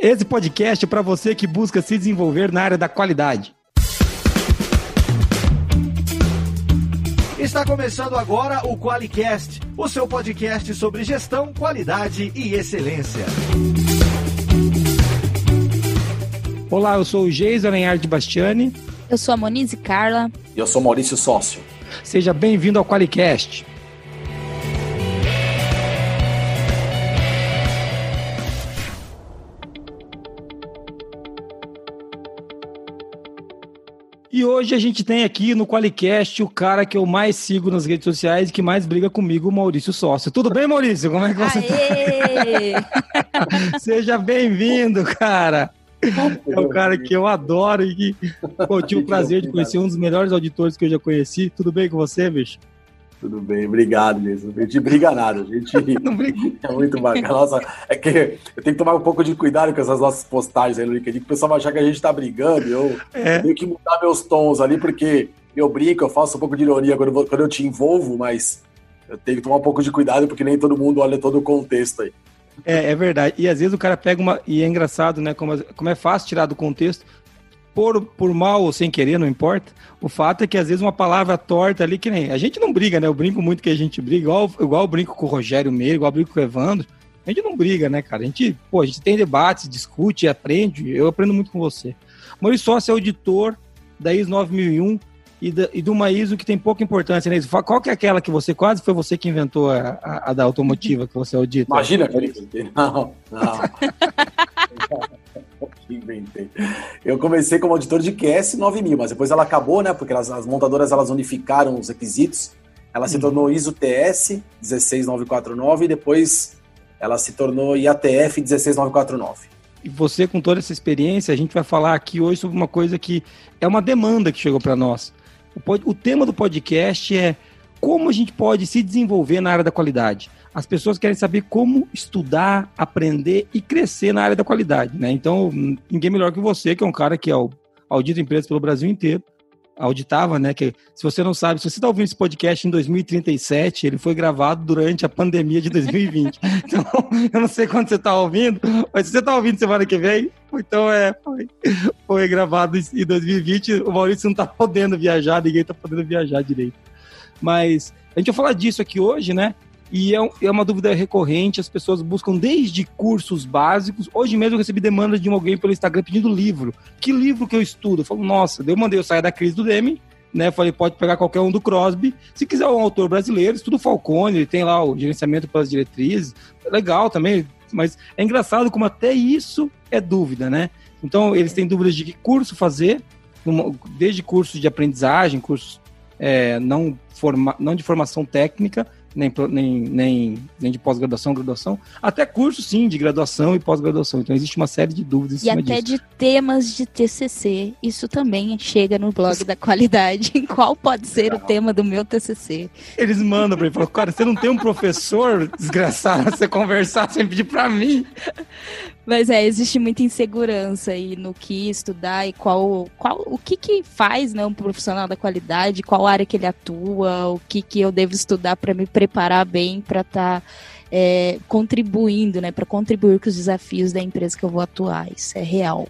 Esse podcast é para você que busca se desenvolver na área da qualidade. Está começando agora o QualiCast, o seu podcast sobre gestão, qualidade e excelência. Olá, eu sou o Geisa Lenhard Bastiani. Eu sou a Monize Carla. E eu sou Maurício Sócio. Seja bem-vindo ao QualiCast. E hoje a gente tem aqui no Qualicast o cara que eu mais sigo nas redes sociais e que mais briga comigo, o Maurício Sócio. Tudo bem, Maurício? Como é que você Aê! tá? Seja bem-vindo, cara. É um cara que eu adoro e que eu tive o prazer de conhecer um dos melhores auditores que eu já conheci. Tudo bem com você, bicho? Tudo bem, obrigado mesmo. A gente briga nada, a gente é muito bacana. Nossa, é que eu tenho que tomar um pouco de cuidado com essas nossas postagens aí no LinkedIn, que o pessoal vai achar que a gente tá brigando. Eu É. tenho que mudar meus tons ali, porque eu brinco, eu faço um pouco de ironia quando eu, quando eu te envolvo, mas eu tenho que tomar um pouco de cuidado, porque nem todo mundo olha todo o contexto aí. É, é verdade. E às vezes o cara pega uma. E é engraçado, né? Como, como é fácil tirar do contexto. Por, por mal ou sem querer, não importa. O fato é que às vezes uma palavra torta ali, que nem. A gente não briga, né? Eu brinco muito que a gente briga, igual, igual eu brinco com o Rogério Meira, igual eu brinco com o Evandro. A gente não briga, né, cara? A gente, pô, a gente tem debates, discute, aprende. Eu aprendo muito com você. Maurício Sócio é auditor da ISO 9001 e, da, e de uma ISO que tem pouca importância, né? Qual que é aquela que você quase foi você que inventou a, a- a da automotiva que você audita? Imagina, Felipe. Não, não. Inventei. Eu comecei como auditor de QS 9000, mas depois ela acabou, né? Porque elas- as montadoras elas unificaram os requisitos. Ela se Uhum. tornou ISO TS 16949 e depois ela se tornou IATF 16949. E você, com toda essa experiência, a gente vai falar aqui hoje sobre uma coisa que é uma demanda que chegou para nós. O, pod- o tema do podcast é como a gente pode se desenvolver na área da qualidade. As pessoas querem saber como estudar, aprender e crescer na área da qualidade, né? Então, ninguém melhor que você, que é um cara que é o audita empresas pelo Brasil inteiro, auditava, né? Que se você não sabe, se você está ouvindo esse podcast em 2037, ele foi gravado durante a pandemia de 2020. então, eu não sei quando você está ouvindo, mas se você está ouvindo semana que vem, então é, foi, foi gravado em 2020. O Maurício não está podendo viajar, ninguém está podendo viajar direito. Mas a gente vai falar disso aqui hoje, né? E é, é uma dúvida recorrente, as pessoas buscam desde cursos básicos. Hoje mesmo eu recebi demanda de alguém pelo Instagram pedindo livro. Que livro que eu estudo? Eu falo, nossa, eu mandei eu sair da crise do Deming, né? Falei, pode pegar qualquer um do Crosby. Se quiser um autor brasileiro, estuda o Falcone, ele tem lá o gerenciamento pelas diretrizes. Legal também, mas é engraçado como até isso é dúvida, né? Então, eles têm dúvidas de que curso fazer, desde cursos de aprendizagem, cursos é, não, forma, não de formação técnica, nem, nem, nem, nem de pós-graduação, graduação, até cursos, sim, de graduação e pós-graduação. Então, existe uma série de dúvidas E até disso. de temas de TCC. Isso também chega no blog da qualidade. Qual pode ser o tema do meu TCC? Eles mandam pra mim, falam, cara, você não tem um professor desgraçado você conversar sem pedir pra mim? Mas é, existe muita insegurança aí no que estudar e qual, qual o que que faz né, um profissional da qualidade, qual área que ele atua, o que que eu devo estudar para me preparar bem para estar contribuindo, né, para contribuir com os desafios da empresa que eu vou atuar. Isso é real.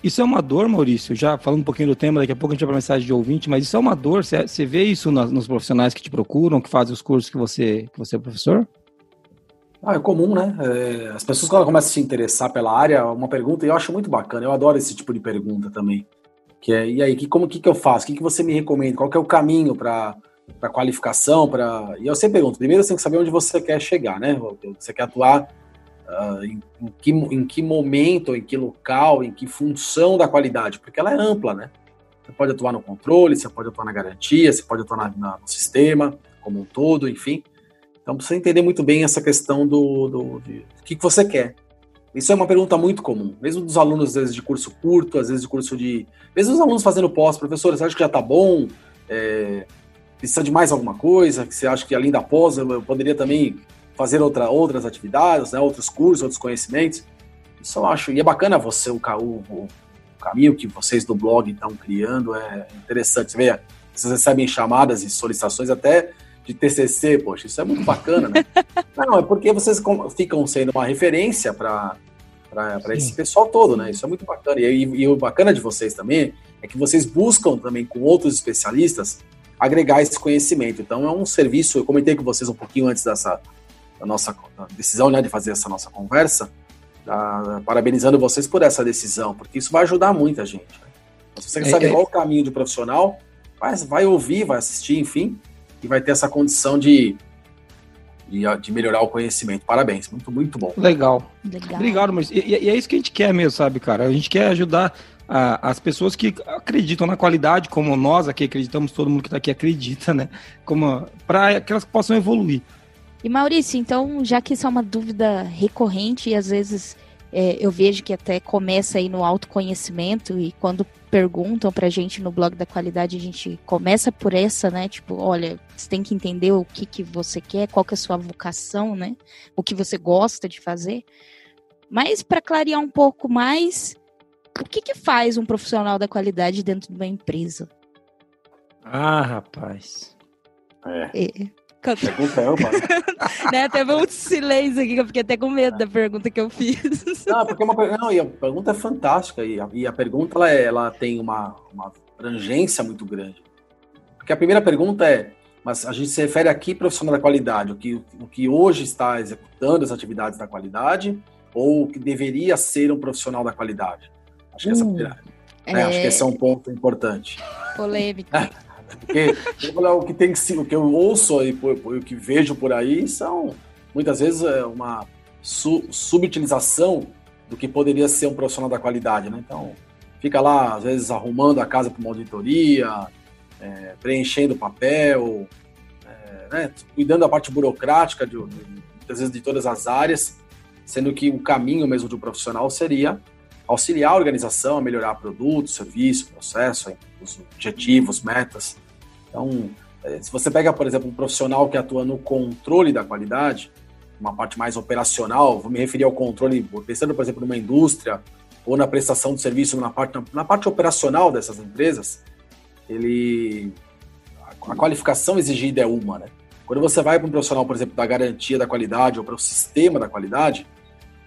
Isso é uma dor, Maurício, já falando um pouquinho do tema, daqui a pouco a gente vai para mensagem de ouvinte, mas isso é uma dor, você, vê isso nos profissionais que te procuram, que fazem os cursos que você, que você é professor? Ah, é comum, né? É, as pessoas quando começam a se interessar pela área, uma pergunta, e eu acho muito bacana, eu adoro esse tipo de pergunta também. Que é, e aí, que, como que, que eu faço? O que, que você me recomenda? Qual que é o caminho para qualificação? Pra... E eu sempre pergunto, primeiro você tem que saber onde você quer chegar, né? Você quer atuar ah, em, em que, em que momento, em que local, em que função da qualidade, porque ela é ampla, né? Você pode atuar no controle, você pode atuar na garantia, você pode atuar na- na- no sistema como um todo, enfim. Então precisa entender muito bem essa questão do, do, de, do que, que você quer. Isso é uma pergunta muito comum, mesmo dos alunos, às vezes, de curso curto, às vezes de curso de. Mesmo os alunos fazendo pós, professor, você acha que já está bom? É, precisa de mais alguma coisa? Que você acha que além da pós eu, poderia também fazer outra, outras atividades, né, outros cursos, outros conhecimentos? Isso eu acho. E é bacana você, o, o, o caminho que vocês do blog estão criando, é interessante. Você vê, vocês recebem chamadas e solicitações até de TCC, poxa, isso é muito bacana, né? Não, é porque vocês ficam sendo uma referência para para esse pessoal todo, né? Isso é muito bacana. E, e, e, o bacana de vocês também é que vocês buscam também com outros especialistas agregar esse conhecimento. Então é um serviço, eu comentei com vocês um pouquinho antes dessa da nossa decisão né, de fazer essa nossa conversa, tá, parabenizando vocês por essa decisão, porque isso vai ajudar muita gente. Né? Se você quer saber é, é, qual o caminho de profissional, vai, vai ouvir, vai assistir, enfim, e vai ter essa condição de de, de, melhorar o conhecimento. Parabéns, muito, muito bom. Legal. Legal. Obrigado, mas e, e, é isso que a gente quer mesmo, sabe, cara? A gente quer ajudar a, as pessoas que acreditam na qualidade, como nós aqui acreditamos, todo mundo que está aqui acredita, né? Como para que elas possam evoluir. E Maurício, então, já que isso é uma dúvida recorrente e às vezes é, eu vejo que até começa aí no autoconhecimento e quando perguntam pra gente no blog da qualidade, a gente começa por essa, né? Tipo, olha, você tem que entender o que, que você quer, qual que é a sua vocação, né? O que você gosta de fazer. Mas para clarear um pouco mais, o que, que faz um profissional da qualidade dentro de uma empresa? Ah, rapaz. É. é. Pergunta é, né? Teve um silêncio aqui que eu fiquei até com medo da pergunta que eu fiz. Não, porque é uma, não, e a pergunta é fantástica e a, e a pergunta ela, é, ela tem uma, uma abrangência muito grande. Porque a primeira pergunta é, mas a gente se refere aqui profissional da qualidade, o que, o que hoje está executando as atividades da qualidade ou o que deveria ser um profissional da qualidade? Acho que, essa, uh, é... acho que esse é um ponto importante. Polêmica. Porque o que tem que o que eu ouço e o que vejo por aí são muitas vezes é uma su, subutilização do que poderia ser um profissional da qualidade, né? Então fica lá às vezes arrumando a casa para uma auditoria, é, preenchendo papel, é, né? cuidando da parte burocrática de, de, muitas vezes de todas as áreas, sendo que o caminho mesmo do profissional seria auxiliar a organização a melhorar produto, serviço, processo, os objetivos, metas. Então, é, se você pega, por exemplo, um profissional que atua no controle da qualidade, uma parte mais operacional, vou me referir ao controle, pensando, por exemplo, numa indústria ou na prestação de serviço na parte, na parte operacional dessas empresas, ele a qualificação exigida é uma, né? Quando você vai para um profissional, por exemplo, da garantia da qualidade ou para o sistema da qualidade,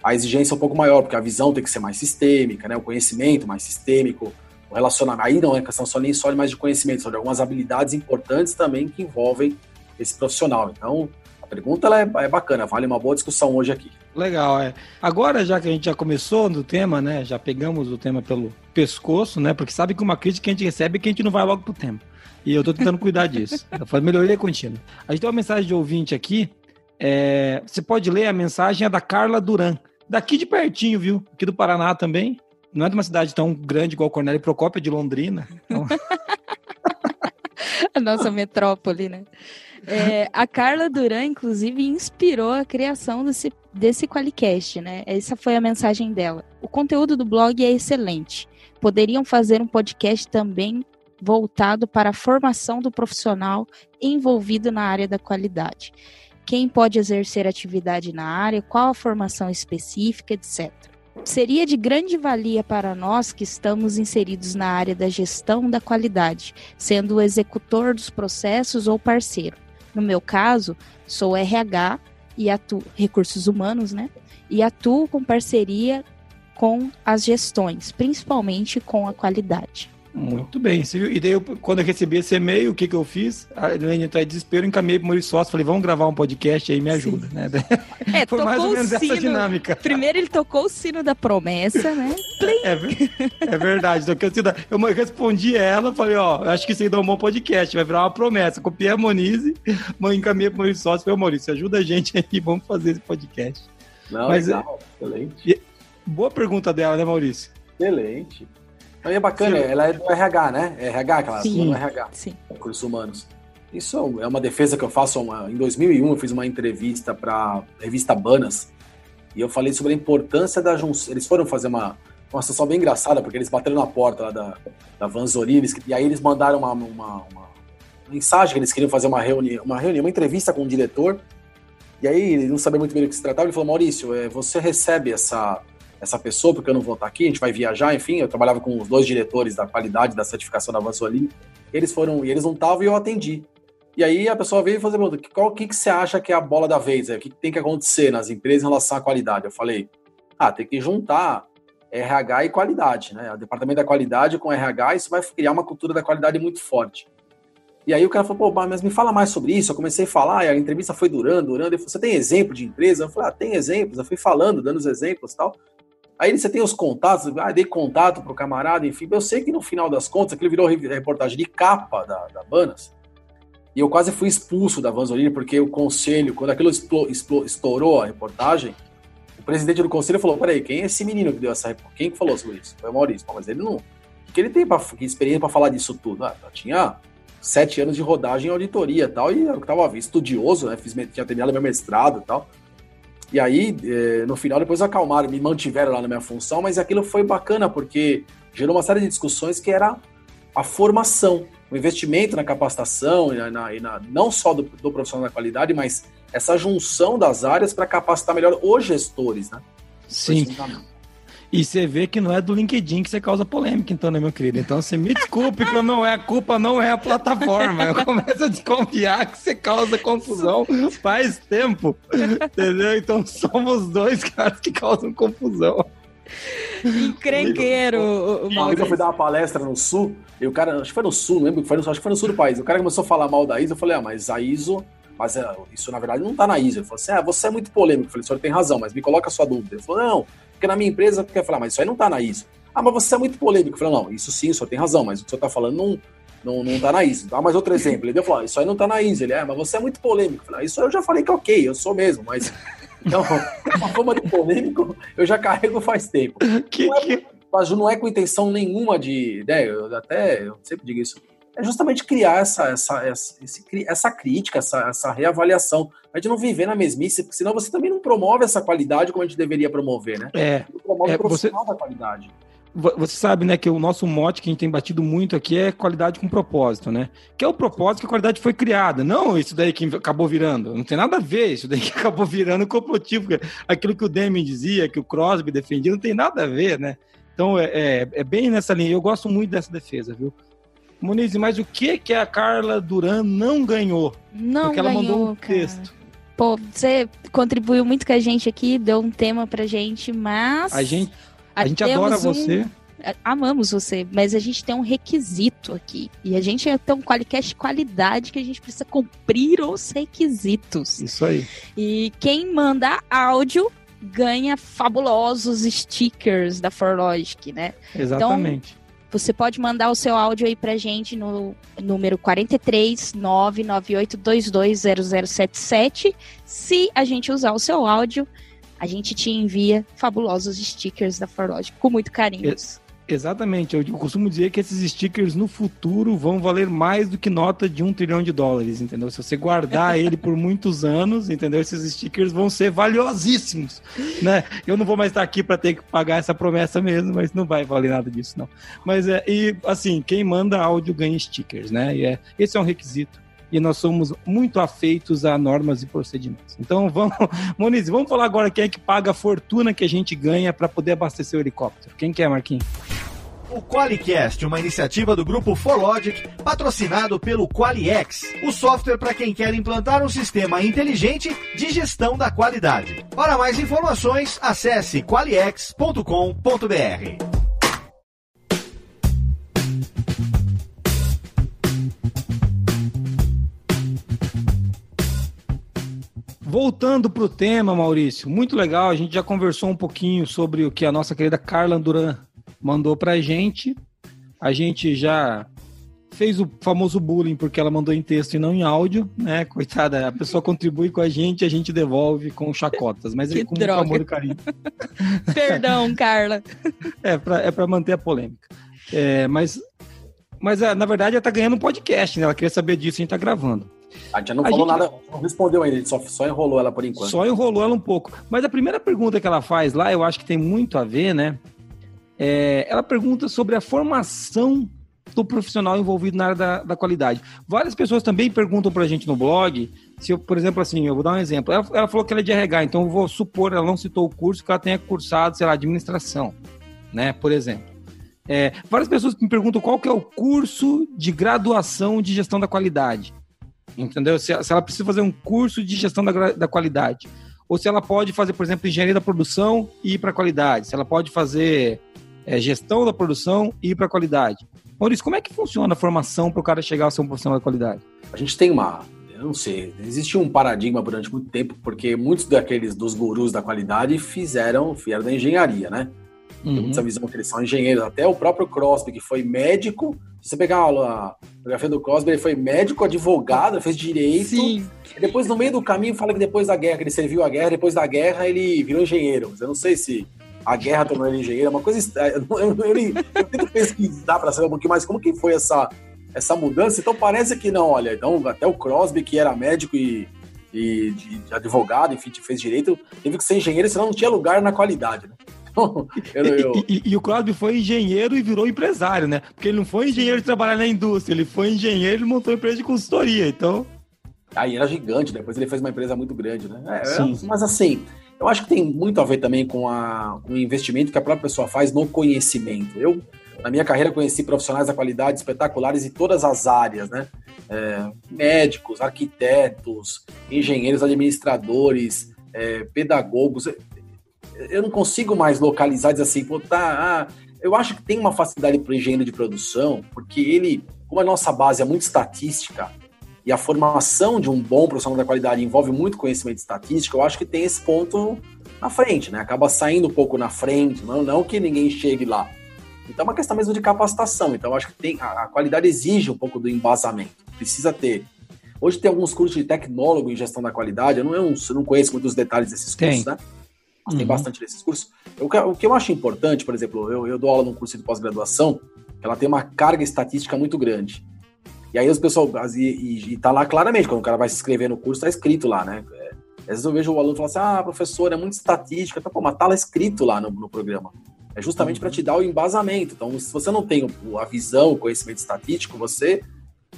a exigência é um pouco maior, porque a visão tem que ser mais sistêmica, né? o conhecimento mais sistêmico, o relacionamento. Aí não é questão só nem só mais de conhecimento, são de algumas habilidades importantes também que envolvem esse profissional. Então, a pergunta ela é, é bacana, vale uma boa discussão hoje aqui. Legal, é. Agora, já que a gente já começou no tema, né? Já pegamos o tema pelo pescoço, né? Porque sabe que uma crítica que a gente recebe é que a gente não vai logo pro tema. E eu tô tentando cuidar disso. Faz melhoria contínua. A gente tem uma mensagem de ouvinte aqui. É, você pode ler a mensagem, é da Carla Duran daqui de pertinho, viu? Aqui do Paraná também. Não é de uma cidade tão grande igual Cornélio Procópio, é de Londrina. Então... a nossa metrópole, né? É, a Carla Duran, inclusive, inspirou a criação desse, desse Qualicast, né? Essa foi a mensagem dela. O conteúdo do blog é excelente. Poderiam fazer um podcast também voltado para a formação do profissional envolvido na área da qualidade quem pode exercer atividade na área, qual a formação específica, etc. Seria de grande valia para nós que estamos inseridos na área da gestão da qualidade, sendo o executor dos processos ou parceiro. No meu caso, sou RH e atuo recursos humanos, né? E atuo com parceria com as gestões, principalmente com a qualidade. Muito bem. E daí, eu, quando eu recebi esse e-mail, o que, que eu fiz? A Helene entrou em desespero, encaminhei para o Maurício Sócio, falei, vamos gravar um podcast aí, me ajuda. Né? É, Foi mais ou menos sino, essa dinâmica. Primeiro ele tocou o sino da promessa, né? É, é verdade. Eu, eu respondi ela, falei, ó, acho que isso aí dá um bom podcast, vai virar uma promessa. Copiei a Monize, encaminhei para o Maurício Sócio, falei, Maurício, ajuda a gente aí, vamos fazer esse podcast. Não, Mas, legal, excelente. Boa pergunta dela, né, Maurício? Excelente. Aí é bacana, sim. ela é do RH, né? É RH, que ela sim, RH. Sim. Recursos humanos. Isso é uma defesa que eu faço. Uma, em 2001, eu fiz uma entrevista para a revista Banas e eu falei sobre a importância da junção. Eles foram fazer uma, uma situação bem engraçada, porque eles bateram na porta lá da, da Vanzori, e aí eles mandaram uma, uma, uma, mensagem que eles queriam fazer uma reunião, uma reunião, uma entrevista com o diretor. E aí ele não sabia muito bem do que se tratava. Ele falou: Maurício, é, você recebe essa, essa pessoa, porque eu não vou estar aqui, a gente vai viajar, enfim, eu trabalhava com os dois diretores da qualidade da certificação da Vanzolin, eles foram, e eles não estavam e eu atendi. E aí a pessoa veio e falou, qual que, que você acha que é a bola da vez? O que tem que acontecer nas empresas em relação à qualidade? Eu falei, Ah, tem que juntar RH e qualidade, né? O departamento da qualidade com RH, isso vai criar uma cultura da qualidade muito forte. E aí o cara falou, pô, mas me fala mais sobre isso. Eu comecei a falar, e a entrevista foi durando, durando. Ele falou, você tem exemplo de empresa? Eu falei, ah, tem exemplos. Eu fui falando, dando os exemplos e tal. Aí você tem os contatos, ah, dei contato pro camarada, enfim. Eu sei que no final das contas, aquilo virou reportagem de capa da, da Banas. E eu quase fui expulso da Vanzolini, porque o conselho, quando aquilo estourou a reportagem, o presidente do conselho falou: peraí, quem é esse menino que deu essa reportagem? Quem que falou sobre isso? Foi o Maurício. Mas ele não. O que ele tem pra, que experiência para falar disso tudo? Ah, tinha sete anos de rodagem em auditoria e tal, e eu tava estudioso, né? Fiz, tinha terminado meu mestrado e tal. E aí, eh, no final, depois acalmaram, me mantiveram lá na minha função, mas aquilo foi bacana, porque gerou uma série de discussões que era a formação, o investimento na capacitação, e na, e na não só do, do, profissional da qualidade, mas essa junção das áreas para capacitar melhor os gestores, né? Sim. E você vê que não é do LinkedIn que você causa polêmica, então, né, meu querido? Então você me desculpe que não é a culpa, não é a plataforma. Eu começo a desconfiar que você causa confusão faz tempo. Entendeu? Então somos dois caras que causam confusão. Encrenqueiro. Uma vez eu fui dar uma palestra no sul, e o cara, acho que foi no sul, não lembro que foi no sul, acho que foi no sul do país. O cara começou a falar mal da ISO, eu falei, ah, mas a ISO mas é, isso na verdade não tá na ISO. Ele falou assim: ah, você é muito polêmico. Eu falei, o senhor tem razão, mas me coloca a sua dúvida. Ele falou, não, porque na minha empresa, quer falar, mas isso aí não tá na ISO. Ah, mas você é muito polêmico. Eu falei, não, isso sim, o senhor tem razão, mas o que o senhor tá falando não, não, não tá na ISO. Dá mais outro exemplo. Ele falou, isso aí não tá na ISO. Ele, é, mas você é muito polêmico. Eu falei, ah, isso eu já falei que é ok, eu sou mesmo, mas. Então, uma forma de polêmico eu já carrego faz tempo. Que, não, é, que... Mas não é com intenção nenhuma de. Né, eu até eu sempre digo isso é justamente criar essa, essa, essa, esse, essa crítica, essa, essa reavaliação. A gente não viver na mesmice, porque senão você também não promove essa qualidade como a gente deveria promover, né? É. Não promove é, o profissional você... da qualidade. Você sabe, né, que o nosso mote que a gente tem batido muito aqui é qualidade com propósito, né? Que é o propósito que a qualidade foi criada, não isso daí que acabou virando. Não tem nada a ver isso daí que acabou virando complotivo. Aquilo que o Deming dizia, que o Crosby defendia, não tem nada a ver, né? Então é, é, é bem nessa linha. Eu gosto muito dessa defesa, viu? Muniz, mas o que que a Carla Duran não ganhou? Não Porque ela mandou um cara. texto. Pô, você contribuiu muito com a gente aqui, deu um tema pra gente, mas. A gente, a gente adora um... você. Amamos você, mas a gente tem um requisito aqui. E a gente tem um qualicast qualidade que a gente precisa cumprir os requisitos. Isso aí. E quem manda áudio ganha fabulosos stickers da Forlogic, né? Exatamente. Então, você pode mandar o seu áudio aí pra gente no número 43 998220077. Se a gente usar o seu áudio, a gente te envia fabulosos stickers da Forlogic com muito carinho. Exatamente, eu costumo dizer que esses stickers no futuro vão valer mais do que nota de um trilhão de dólares, entendeu? Se você guardar ele por muitos anos, entendeu? Esses stickers vão ser valiosíssimos, né? Eu não vou mais estar aqui para ter que pagar essa promessa mesmo, mas não vai valer nada disso, não. Mas é, e assim, quem manda áudio ganha stickers, né? E é, esse é um requisito e nós somos muito afeitos a normas e procedimentos. Então vamos, Moniz, vamos falar agora quem é que paga a fortuna que a gente ganha para poder abastecer o helicóptero. Quem quer, Marquinhos? O QualiCast, uma iniciativa do grupo ForLogic, patrocinado pelo QualiX, o software para quem quer implantar um sistema inteligente de gestão da qualidade. Para mais informações, acesse qualiex.com.br. Voltando para o tema, Maurício, muito legal. A gente já conversou um pouquinho sobre o que a nossa querida Carla Duran mandou pra gente. A gente já fez o famoso bullying porque ela mandou em texto e não em áudio, né? Coitada, a pessoa contribui com a gente, a gente devolve com chacotas, mas é com muito amor e carinho. Perdão, Carla. É para é pra manter a polêmica. É, mas, mas é, na verdade ela tá ganhando um podcast, né? Ela queria saber disso, a gente tá gravando. A gente não a falou gente... nada, não respondeu ainda, só, só enrolou ela por enquanto. Só enrolou ela um pouco. Mas a primeira pergunta que ela faz lá, eu acho que tem muito a ver, né? É, ela pergunta sobre a formação do profissional envolvido na área da, da qualidade. Várias pessoas também perguntam para a gente no blog, se eu, por exemplo, assim, eu vou dar um exemplo. Ela, ela, falou que ela é de RH, então eu vou supor, ela não citou o curso, que ela tenha cursado, sei lá, administração, né, por exemplo. É, várias pessoas me perguntam qual que é o curso de graduação de gestão da qualidade, entendeu? Se, se ela precisa fazer um curso de gestão da, da qualidade. ou se ela pode fazer, por exemplo, engenharia da produção e ir para qualidade, se ela pode fazer é, gestão da produção e ir para qualidade. Maurício, como é que funciona a formação para o cara chegar a ser um profissional da qualidade? A gente tem uma, eu não sei, existe um paradigma durante muito tempo, porque muitos daqueles dos gurus da qualidade fizeram, vieram da engenharia, né? Uhum. Tem muita visão que eles são engenheiros. Até o próprio Crosby, que foi médico. Se você pegar a biografia do Crosby, ele foi médico, advogado, fez direito. Sim. E depois, no meio do caminho, fala que depois da guerra, que ele serviu a guerra, depois da guerra ele virou engenheiro. Eu não sei se a guerra tornou ele engenheiro, é uma coisa estranha. Eu, eu, eu, eu tento pesquisar para saber um pouquinho mais como que foi essa, essa mudança. Então parece que não, olha, então até o Crosby, que era médico e, e de, de advogado, enfim, fez direito, teve que ser engenheiro, senão não tinha lugar na qualidade, né? eu, eu... E, e, e, o Crosby foi engenheiro e virou empresário, né? Porque ele não foi engenheiro de trabalhar na indústria, ele foi engenheiro e montou uma empresa de consultoria, então... Aí era gigante, depois ele fez uma empresa muito grande, né? É, Sim. mas assim, eu acho que tem muito a ver também com, a, com o investimento que a própria pessoa faz no conhecimento. Eu, na minha carreira, conheci profissionais da qualidade espetaculares em todas as áreas, né? É, médicos, arquitetos, engenheiros, administradores, é, pedagogos eu não consigo mais localizar, dizer assim, pô, tá, ah, eu acho que tem uma facilidade para o engenheiro de produção, porque ele, como a nossa base é muito estatística, e a formação de um bom profissional da qualidade envolve muito conhecimento estatístico, eu acho que tem esse ponto na frente, né? Acaba saindo um pouco na frente, não, não que ninguém chegue lá. Então é uma questão mesmo de capacitação. Então eu acho que tem, a, a qualidade exige um pouco do embasamento. Precisa ter. Hoje tem alguns cursos de tecnólogo em gestão da qualidade, eu não, eu não conheço muitos detalhes desses cursos, tem. né? Uhum. tem bastante desses cursos. O que, o que, eu acho importante, por exemplo, eu, eu dou aula num curso de pós-graduação, ela tem uma carga estatística muito grande. E aí os pessoal, e, e, e, tá lá claramente, quando o cara vai se inscrever no curso, tá escrito lá, né? É, às vezes eu vejo o aluno falar assim, ah, professor, é muito estatística, tá, pô, mas tá lá escrito lá no, no programa. É justamente uhum. para te dar o embasamento. Então, se você não tem a visão, o conhecimento estatístico, você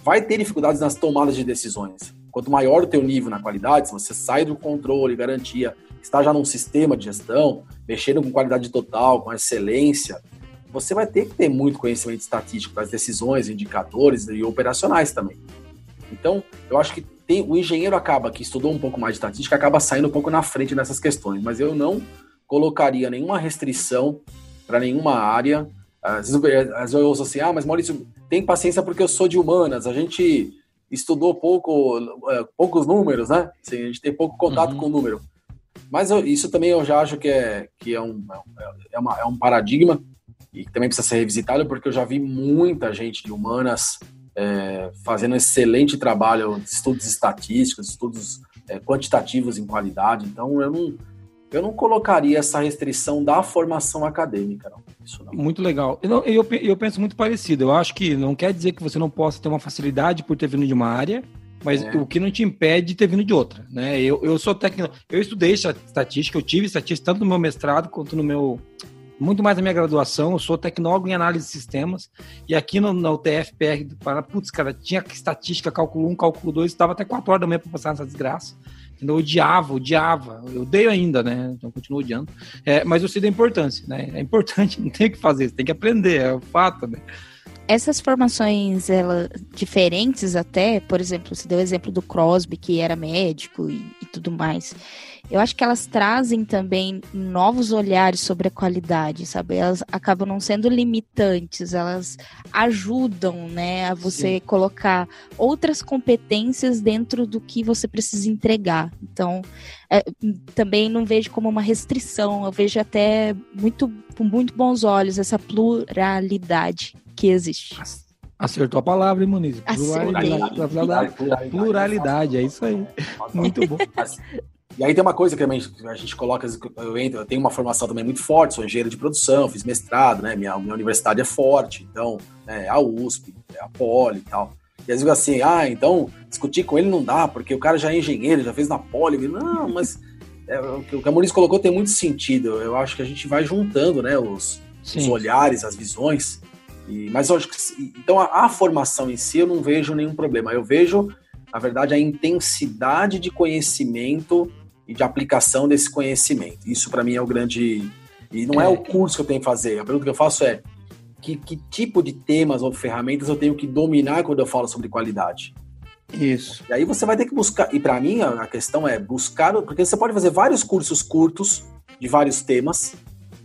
vai ter dificuldades nas tomadas de decisões. Quanto maior o teu nível na qualidade, se você sai do controle, garantia, está já num sistema de gestão, mexendo com qualidade total, com excelência, você vai ter que ter muito conhecimento estatístico das decisões, indicadores e operacionais também. Então, eu acho que tem, o engenheiro acaba, que estudou um pouco mais de estatística, acaba saindo um pouco na frente nessas questões, mas eu não colocaria nenhuma restrição para nenhuma área. Às vezes, às vezes eu ouço assim, ah, mas Maurício, tem paciência porque eu sou de humanas, a gente estudou pouco, uh, poucos números, né? Assim, a gente tem pouco contato uhum. com o número. Mas eu, isso também eu já acho que é, que é, um, é, uma, é um paradigma e também precisa ser revisitado, porque eu já vi muita gente de humanas é, fazendo excelente trabalho de estudos estatísticos, estudos é, quantitativos em qualidade. Então, eu não, eu não colocaria essa restrição da formação acadêmica. Não. Isso não. Muito legal. Eu, eu, eu penso muito parecido. Eu acho que não quer dizer que você não possa ter uma facilidade por ter vindo de uma área, mas é. o que não te impede de ter vindo de outra, né? Eu, eu sou técnico, eu estudei estatística, eu tive estatística tanto no meu mestrado quanto no meu muito mais na minha graduação, eu sou tecnólogo em análise de sistemas, e aqui no, na UTF-PR do Paraná, putz, cara, tinha estatística, cálculo 1, cálculo 2, estava até 4 horas da manhã para passar essa desgraça. Eu odiava, odiava, eu odeio ainda, né? Então continuo odiando. É, mas eu sei da importância, né? É importante, não tem o que fazer, você tem que aprender, é o fato, né? Essas formações ela, diferentes até, por exemplo, você deu o exemplo do Crosby, que era médico e, e, tudo mais. Eu acho que elas trazem também novos olhares sobre a qualidade, sabe? Elas acabam não sendo limitantes, elas ajudam, né, a você Sim. colocar outras competências dentro do que você precisa entregar. Então, é, também não vejo como uma restrição, eu vejo até muito com muito bons olhos essa pluralidade que existe. Acertou a palavra, hein, Muniz? Pluralidade, pluralidade, pluralidade, é isso aí. Muito bom. E aí tem uma coisa que a gente coloca, eu, entro, eu tenho uma formação também muito forte, sou engenheiro de produção, fiz mestrado, né? Minha, minha universidade é forte, então, é a USP, é a Poli e tal. E às vezes assim, ah, então discutir com ele não dá, porque o cara já é engenheiro, já fez na Poli. Não, mas é, o que a Muniz colocou tem muito sentido. Eu acho que a gente vai juntando, né, os, os olhares, as visões. E, mas eu acho que, então a, a, formação em si eu não vejo nenhum problema. Eu vejo, na verdade, a intensidade de conhecimento e de aplicação desse conhecimento. Isso para mim é o grande. E não é. é. o curso que eu tenho que fazer. A pergunta que eu faço é que, que tipo de temas ou ferramentas eu tenho que dominar quando eu falo sobre qualidade. Isso. E aí você vai ter que buscar. E para mim a questão é buscar, porque você pode fazer vários cursos curtos de vários temas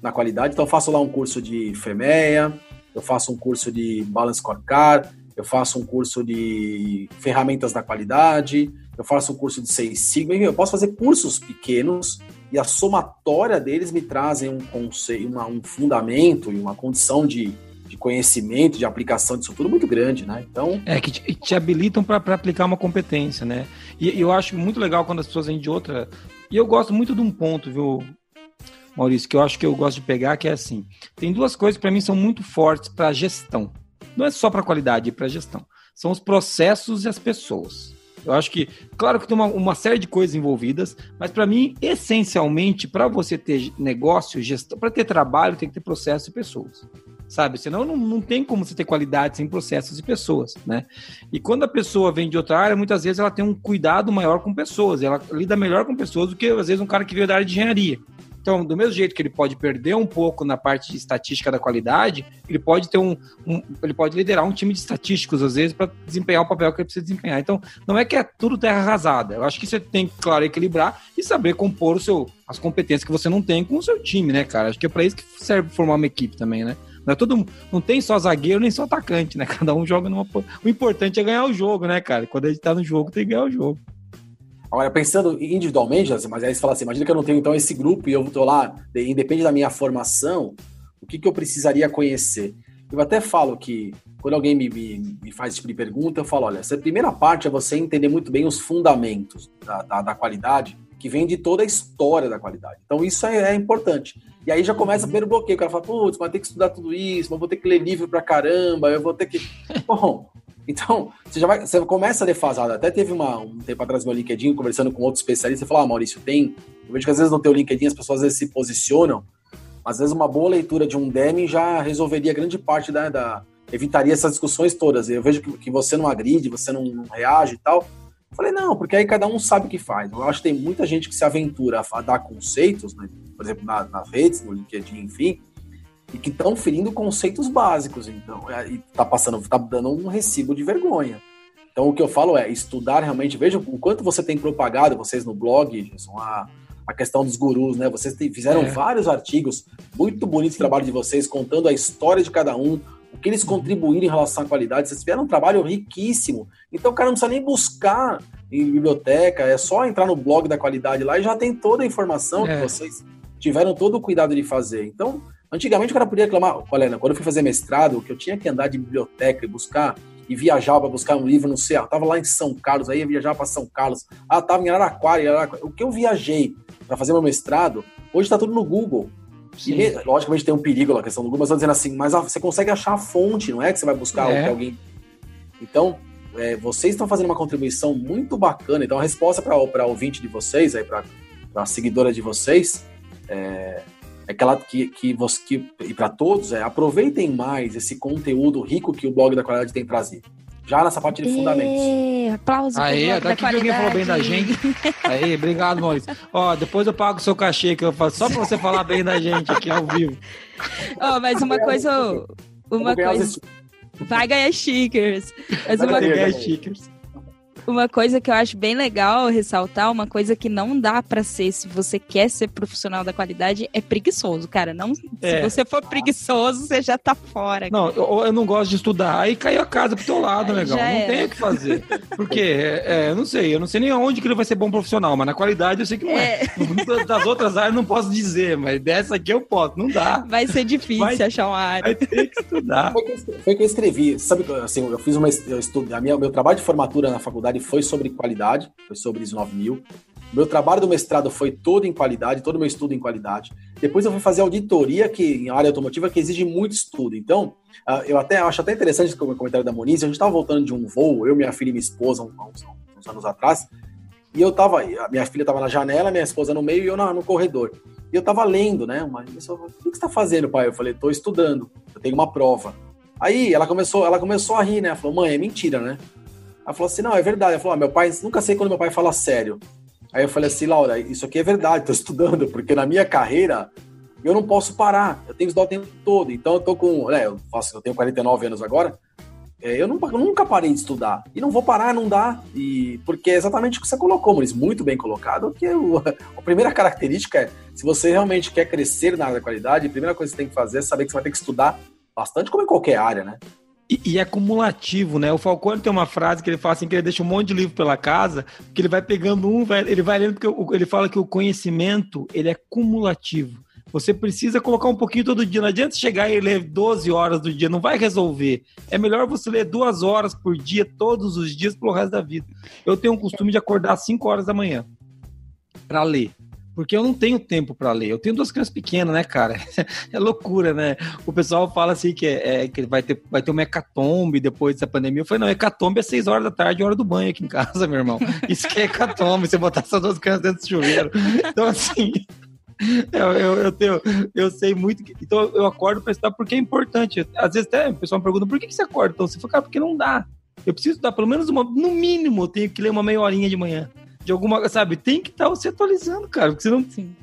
na qualidade. Então eu faço lá um curso de FEMEA, eu faço um curso de Balance Scorecard, eu faço um curso de ferramentas da qualidade, eu faço um curso de Seis Sigma, eu posso fazer cursos pequenos e a somatória deles me trazem um conceito, uma, um fundamento e uma condição de, de conhecimento, de aplicação disso tudo muito grande, né? Então. É, que te, te habilitam para aplicar uma competência, né? E eu acho muito legal quando as pessoas vêm de outra. E eu gosto muito de um ponto, viu, Maurício, que eu acho que eu gosto de pegar, que é assim: tem duas coisas que para mim são muito fortes para a gestão. Não é só para qualidade, é para gestão. São os processos e as pessoas. Eu acho que, claro que tem uma, uma série de coisas envolvidas, mas para mim, essencialmente, para você ter negócio, gestão, para ter trabalho, tem que ter processo e pessoas. Sabe? Senão não, não tem como você ter qualidade sem processos e pessoas, né? E quando a pessoa vem de outra área, muitas vezes ela tem um cuidado maior com pessoas, ela lida melhor com pessoas do que, às vezes, um cara que veio da área de engenharia. Então, do mesmo jeito que ele pode perder um pouco na parte de estatística da qualidade, ele pode ter um, um ele pode liderar um time de estatísticos às vezes para desempenhar o papel que ele precisa desempenhar. Então, não é que é tudo terra arrasada. Eu acho que você tem que, claro, equilibrar e saber compor o seu, as competências que você não tem com o seu time, né, cara? Acho que é para isso que serve formar uma equipe também, né? Não, é todo, não tem só zagueiro nem só atacante, né? Cada um joga numa. O importante é ganhar o jogo, né, cara? Quando a gente tá no jogo, tem que ganhar o jogo. Agora, pensando individualmente, mas aí você fala assim, imagina que eu não tenho então esse grupo e eu estou lá, independe da minha formação, o que, que eu precisaria conhecer? Eu até falo que quando alguém me, me, me faz esse tipo de pergunta, eu falo, olha, essa primeira parte é você entender muito bem os fundamentos da, da, da qualidade, que vem de toda a história da qualidade. Então isso é, é importante. E aí já começa o primeiro bloqueio, o cara fala, putz, mas tem que estudar tudo isso, mas vou ter que ler livro pra caramba, eu vou ter que... Bom, então, você já vai, você começa a defasar. Até teve uma, um tempo atrás no meu LinkedIn, conversando com outro especialista, e falou: Ah, Maurício, tem. Eu vejo que às vezes no teu LinkedIn as pessoas às vezes se posicionam, às vezes uma boa leitura de um Deming já resolveria grande parte da, da evitaria essas discussões todas. Eu vejo que, que você não agride, você não, não, reage e tal. Eu falei, não, porque aí cada um sabe o que faz. Eu acho que tem muita gente que se aventura a dar conceitos, né? por exemplo, na, nas redes, no LinkedIn, enfim, e que estão ferindo conceitos básicos, então, é, e tá passando, tá dando um recibo de vergonha. Então, o que eu falo é estudar realmente, veja o quanto você tem propagado, vocês no blog, Jason, a, a questão dos gurus, né? Vocês fizeram é. vários artigos, muito bonitos o trabalho de vocês, contando a história de cada um, o que eles contribuíram em relação à qualidade. Vocês fizeram um trabalho riquíssimo. Então, o cara não precisa nem buscar em biblioteca, é só entrar no blog da qualidade lá e já tem toda a informação é. que vocês tiveram todo o cuidado de fazer. Então, Antigamente o cara podia reclamar, olha, quando eu fui fazer mestrado, que eu tinha que andar de biblioteca e buscar e viajar para buscar um livro, não sei, eu tava lá em São Carlos, aí ia viajar para São Carlos, ah, tava em Araraquara, em Araraquara. O que eu viajei para fazer meu mestrado, hoje está tudo no Google. E, logicamente tem um perigo na questão do Google, mas eu tô dizendo assim, mas você consegue achar a fonte, não é que você vai buscar é. alguém. Então, é, vocês estão fazendo uma contribuição muito bacana. Então, a resposta para ouvinte de vocês, aí para a seguidora de vocês, é aquela que, que você que, e para todos é aproveitem mais esse conteúdo rico que o blog da qualidade tem trazido. Já nessa parte de fundamentos. E... Aplausos Aí, até que alguém falou bem da gente. Aí, obrigado, Maurício. Ó, depois eu pago o seu cachê que eu faço só para você falar bem da gente aqui ao vivo. Ó, oh, mas uma coisa, uma coisa. Vai ganhar stickers. Mas uma coisa. stickers. Uma coisa que eu acho bem legal ressaltar, uma coisa que não dá para ser se você quer ser profissional da qualidade é preguiçoso, cara. Não, é. Se você for preguiçoso, você já tá fora. Não, eu, eu, não gosto de estudar, aí caiu a casa pro teu lado, legal. Não tem o que fazer. Porque, é, é, eu não sei, eu não sei nem aonde que ele vai ser bom profissional, mas na qualidade eu sei que não é. é. Das outras áreas eu não posso dizer, mas dessa aqui eu posso, não dá. Vai ser difícil vai, achar uma área. Vai ter que estudar. Foi que, eu escrevi, sabe, assim, eu fiz uma, eu estudo, a minha, meu trabalho de formatura na faculdade foi sobre qualidade, foi sobre ISO 9000. Meu trabalho do mestrado foi todo em qualidade, todo meu estudo em qualidade. Depois eu fui fazer auditoria que em área automotiva que exige muito estudo. Então, uh, eu até acho até interessante o comentário da Moniz. A gente estava voltando de um voo, eu, minha filha e minha esposa, uns, uns anos atrás, e eu tava, minha filha estava na janela, minha esposa no meio e eu no, no corredor. E eu estava lendo, né? Uma pessoa falou, o que você está fazendo, pai? Eu falei, estou estudando, eu tenho uma prova. Aí ela começou, ela começou a rir, né? Ela falou, mãe, é mentira, né? Ela falou assim: não, é verdade. Ela falou: ah, meu pai, nunca sei quando meu pai fala sério. Aí eu falei assim, Laura, isso aqui é verdade, tô estudando, porque na minha carreira eu não posso parar, eu tenho que estudar o tempo todo. Então eu tô com, né, eu faço, eu tenho 49 anos agora, é, eu, nunca, eu, nunca parei de estudar. E não vou parar, não dá. E, porque é exatamente o que você colocou, Maurício, muito bem colocado, que o, a primeira característica é, se você realmente quer crescer na área da qualidade, a primeira coisa que você tem que fazer é saber que você vai ter que estudar bastante, como em qualquer área, né? E, é cumulativo, né? O Falcone tem uma frase que ele fala assim, que ele deixa um monte de livro pela casa, que ele vai pegando um, vai, ele vai lendo, porque ele fala que o conhecimento, ele é cumulativo. Você precisa colocar um pouquinho todo dia. Não adianta chegar e ler 12 horas do dia, não vai resolver. É melhor você ler duas horas por dia, todos os dias, pelo resto da vida. Eu tenho um costume de acordar às 5 horas da manhã para ler porque eu não tenho tempo para ler. Eu tenho duas crianças pequenas, né, cara? É loucura, né? O pessoal fala assim que, é, é, que vai, ter, vai ter uma hecatombe depois dessa pandemia. Eu falei, não, hecatombe é seis horas da tarde, hora do banho aqui em casa, meu irmão. Isso que é hecatombe, você botar essas duas crianças dentro do chuveiro. Então, assim, eu, eu, eu, tenho, eu sei muito. Que, então eu acordo para estudar porque é importante. Às vezes até o pessoal me pergunta por que, que você acorda? Então você fala, cara, porque não dá. Eu preciso estudar pelo menos uma, no mínimo, eu tenho que ler uma meia horinha de manhã. De alguma, sabe? Tem que estar tá se atualizando, cara, porque senão. Sim.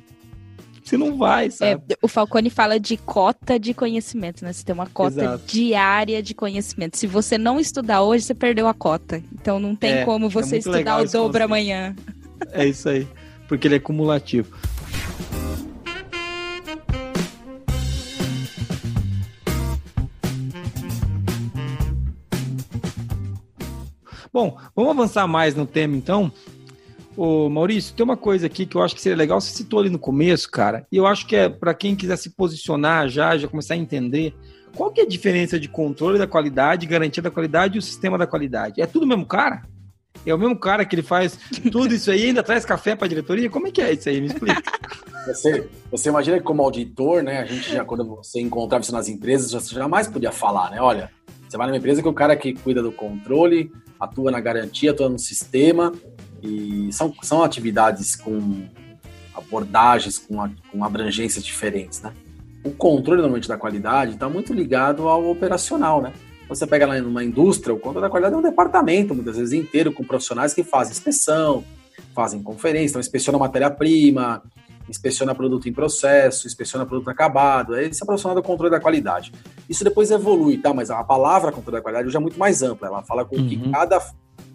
Você não vai, sabe? É, o Falcone fala de cota de conhecimento, né? Você tem uma cota Exato. diária de conhecimento. Se você não estudar hoje, você perdeu a cota. Então não tem é, como é você é estudar o dobro amanhã. É isso aí. Porque ele é cumulativo. Bom, vamos avançar mais no tema então. Ô, Maurício, tem uma coisa aqui que eu acho que seria legal, você citou ali no começo, cara, e eu acho que é para quem quiser se posicionar já, já começar a entender, qual que é a diferença de controle da qualidade, garantia da qualidade e o sistema da qualidade? É tudo o mesmo cara? É o mesmo cara que ele faz tudo isso aí e ainda traz café para a diretoria? Como é que é isso aí? Me explica. Você, você imagina que como auditor, né, a gente já, quando você encontrava isso nas empresas, você jamais podia falar, né? Olha, você vai numa empresa que o cara que cuida do controle, atua na garantia, atua no sistema, e são, são atividades com abordagens, com, com abrangências diferentes, né? O controle, normalmente, da qualidade está muito ligado ao operacional, né? Você pega lá numa indústria, o controle da qualidade é um departamento, muitas vezes inteiro, com profissionais que fazem inspeção, fazem conferência, então inspeciona matéria-prima, inspeciona produto em processo, inspeciona produto acabado. Esse é profissional do controle da qualidade. Isso depois evolui, tá? Mas a palavra controle da qualidade hoje é muito mais ampla. Ela fala com uhum. que cada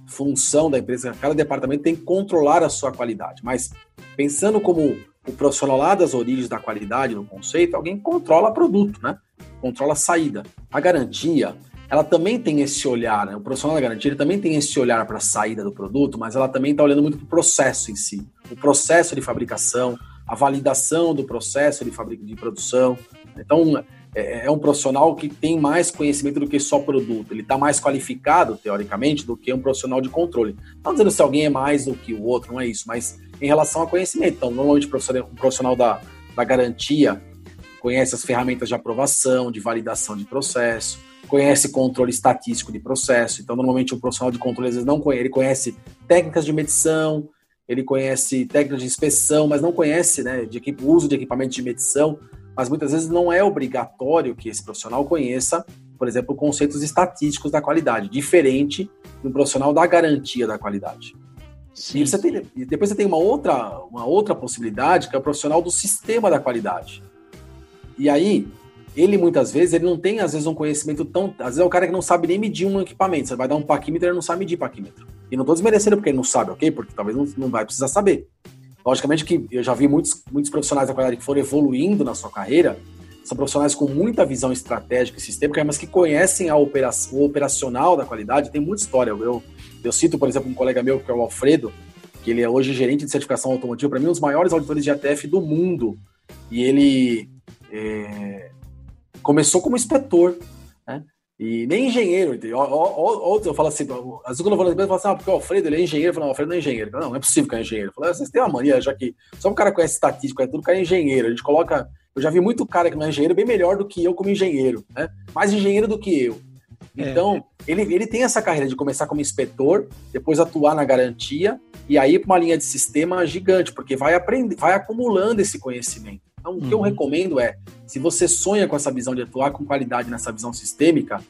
função da empresa, cada departamento tem que controlar a sua qualidade. Mas pensando como o profissional lá das origens da qualidade, no conceito, alguém controla produto, né? Controla a saída. A garantia, ela também tem esse olhar, né? O profissional da garantia também tem esse olhar para a saída do produto, mas ela também está olhando muito para o processo em si. O processo de fabricação, a validação do processo de, de produção. Então, é, é, um profissional que tem mais conhecimento do que só produto. Ele está mais qualificado, teoricamente, do que um profissional de controle. Não dizendo se alguém é mais do que o outro, não é isso, mas em relação a conhecimento. Então, normalmente, o profissional, um profissional da, da garantia conhece as ferramentas de aprovação, de validação de processo, conhece controle estatístico de processo. Então, normalmente, o profissional de controle, às vezes, não conhece, ele conhece técnicas de medição, ele conhece técnicas de inspeção, mas não conhece né, de uso de equipamento de medição, mas muitas vezes não é obrigatório que esse profissional conheça, por exemplo, conceitos estatísticos da qualidade, diferente do profissional da garantia da qualidade. Sim. E, você tem, depois você tem uma outra, uma outra possibilidade, que é o profissional do sistema da qualidade. E aí, ele muitas vezes ele não tem às vezes um conhecimento tão, às vezes é o cara que não sabe nem medir um equipamento. Você vai dar um paquímetro, ele não sabe medir paquímetro. E não estou desmerecendo porque ele não sabe, ok? Porque talvez não, não vai precisar saber. Logicamente que eu já vi muitos, muitos profissionais da qualidade que foram evoluindo na sua carreira, são profissionais com muita visão estratégica e sistêmica, mas que conhecem a operação, o operacional da qualidade, tem muita história. Eu, eu cito, por exemplo, um colega meu, que é o Alfredo, que ele é hoje gerente de certificação automotiva, para mim, um dos maiores auditores de ATF do mundo. E ele é, começou como inspetor, né? E nem engenheiro, Outros eu falo assim, às vezes quando eu na empresa, eu falo assim, ah, porque o Alfredo ele é engenheiro, eu falo, não, o Alfredo não é engenheiro. Não, não é possível que é engenheiro. Eu falo, ah, vocês têm uma mania, já que só um cara conhece estatística, é tudo, o cara é engenheiro. A gente coloca, eu já vi muito cara que não é engenheiro bem melhor do que eu como engenheiro, né? Mais engenheiro do que eu. É. Então, é. ele, ele tem essa carreira de começar como inspetor, depois atuar na garantia e aí para uma linha de sistema gigante, porque vai aprender, vai acumulando esse conhecimento. Então, o que eu uhum. recomendo é, se você sonha com essa visão de atuar com qualidade nessa visão sistêmica,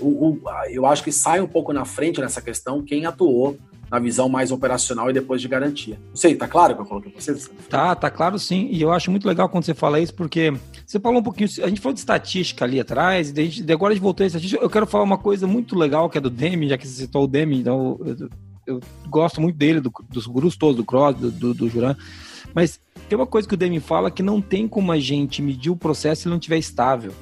o, o, eu acho que sai um pouco na frente nessa questão quem atuou na visão mais operacional e depois de garantia. Não sei, tá claro que eu coloquei pra vocês? Tá, tá claro sim. E eu acho muito legal quando você fala isso, porque você falou um pouquinho, a gente falou de estatística ali atrás, e de agora a gente voltou a estatística. Eu quero falar uma coisa muito legal que é do Demi, já que você citou o Demi, então eu, eu gosto muito dele, do, dos gurus todos, do Cross, do, do, do Juran. Mas tem uma coisa que o Demi fala que não tem como a gente medir o processo se ele não estiver estável.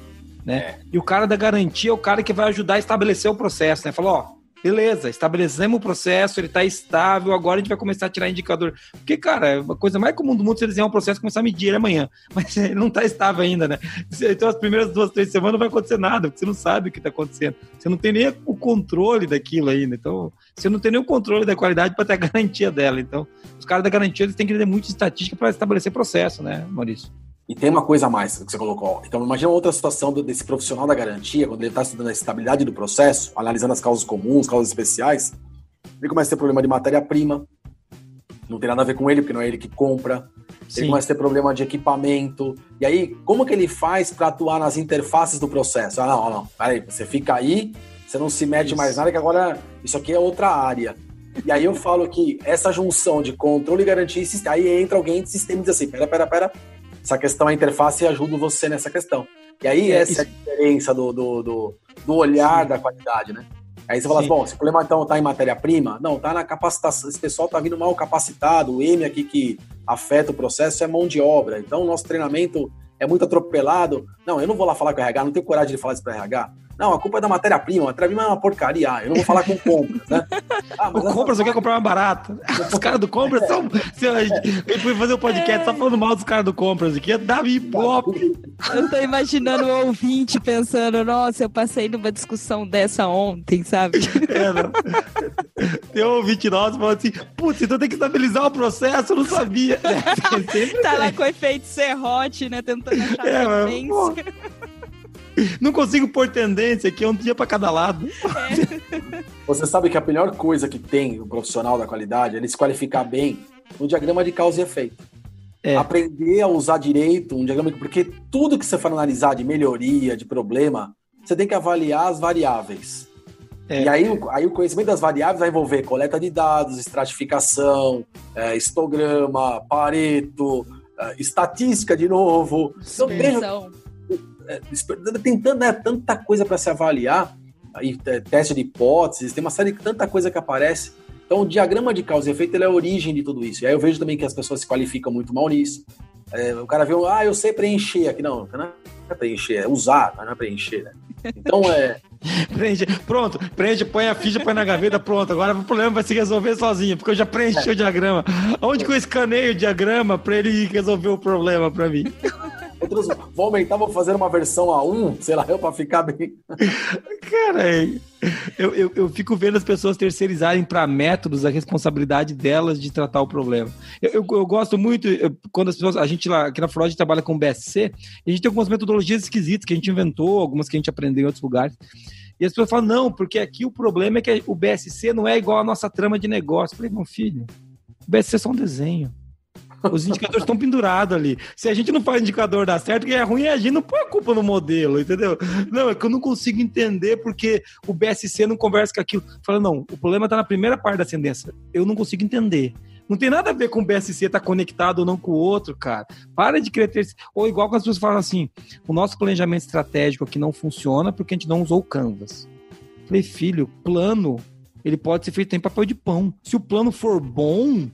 Né? É. E o cara da garantia é o cara que vai ajudar a estabelecer o processo, né? Falou, ó, Beleza, estabelecemos o processo, ele está estável, agora a gente vai começar a tirar indicador. Porque, cara, a coisa mais comum do mundo é você desenhar um processo e começar a medir ele amanhã. Mas ele não está estável ainda, né? Então, as primeiras duas, três semanas não vai acontecer nada, porque você não sabe o que está acontecendo. Você não tem nem o controle daquilo ainda. Então, você não tem nem o controle da qualidade para ter a garantia dela. Então, os caras da garantia eles têm que muito de estatística para estabelecer processo, né, Maurício? E tem uma coisa a mais que você colocou. Então, imagina outra situação desse profissional da garantia, quando ele está estudando a estabilidade do processo, analisando as causas comuns, causas especiais, ele começa a ter problema de matéria-prima, não tem nada a ver com ele, porque não é ele que compra. Sim. Ele começa a ter problema de equipamento. E aí, como que ele faz para atuar nas interfaces do processo? Ah, não, não, peraí, você fica aí, você não se mete isso. mais nada, que agora isso aqui é outra área. E aí eu falo que essa junção de controle, garantia e sistema, aí entra alguém de sistema e diz assim, pera, pera, pera, essa questão, a interface ajuda você nessa questão. E aí, é, essa isso. é a diferença do, do, do, do olhar Sim. da qualidade, né? Aí você fala assim, bom, esse problema então está em matéria-prima? Não, está na capacitação. Esse pessoal está vindo mal capacitado. O M aqui que afeta o processo é mão de obra. Então, o nosso treinamento é muito atropelado. Não, eu não vou lá falar com o RH, não tenho coragem de falar isso para RH. Não, a culpa é da matéria-prima. A matéria-prima é uma porcaria. Ah, eu não vou falar com compras, né? Ah, o compras só quer comprar mais barato. Os caras do compras são. Eu fui fazer um podcast só falando mal dos caras do compras aqui. Dá ibope. Eu tô imaginando o ouvinte pensando, nossa, eu passei numa discussão dessa ontem, sabe? É, não. Tem um ouvinte nosso falando assim, putz, então tem que estabilizar o processo, eu não sabia. tá lá com efeito serrote, né? Tentando achar é, mas, não consigo pôr tendência aqui, é um dia para cada lado. É. Você sabe que a melhor coisa que tem o profissional da qualidade é ele se qualificar bem no diagrama de causa e efeito. É. Aprender a usar direito um diagrama, porque tudo que você for analisar de melhoria, de problema, você tem que avaliar as variáveis. É. E aí, aí o conhecimento das variáveis vai envolver coleta de dados, estratificação, é, histograma, pareto, é, estatística de novo. Então, tem tanta, né, tanta coisa para se avaliar, aí, teste de hipóteses, tem uma série de tanta coisa que aparece. Então, o diagrama de causa e efeito é a origem de tudo isso. E aí eu vejo também que as pessoas se qualificam muito mal nisso. É, o cara vê, ah, eu sei preencher aqui. Não, não é preencher, é usar, não é preencher, né? Então é. preenche, pronto, preenche, põe a ficha, põe na gaveta, pronto. Agora o problema vai se resolver sozinho, porque eu já preenchi é. o diagrama. Onde que eu escaneio o diagrama para ele resolver o problema para mim? Vou aumentar, vou fazer uma versão A1, sei lá, eu para ficar bem. Cara, eu, eu, eu, fico vendo as pessoas terceirizarem para métodos a responsabilidade delas de tratar o problema. Eu, eu, eu gosto muito, quando as pessoas, a gente lá aqui na Freud trabalha com BSC, a gente tem algumas metodologias esquisitas que a gente inventou, algumas que a gente aprendeu em outros lugares. E as pessoas falam, não, porque aqui o problema é que o BSC não é igual a nossa trama de negócio. Eu falei, meu filho, o BSC é só um desenho. Os indicadores estão pendurados ali. Se a gente não faz indicador dar certo, que é ruim é a gente não põe a culpa no modelo, entendeu? Não, é que eu não consigo entender porque o BSC não conversa com aquilo. Fala, não, o problema está na primeira parte da ascendência. Eu não consigo entender. Não tem nada a ver com o BSC estar tá conectado ou não com o outro, cara. Para de querer ter. Ou igual que as pessoas falam assim: o nosso planejamento estratégico aqui não funciona porque a gente não usou o Canvas. Falei, filho, plano, ele pode ser feito em papel de pão. Se o plano for bom,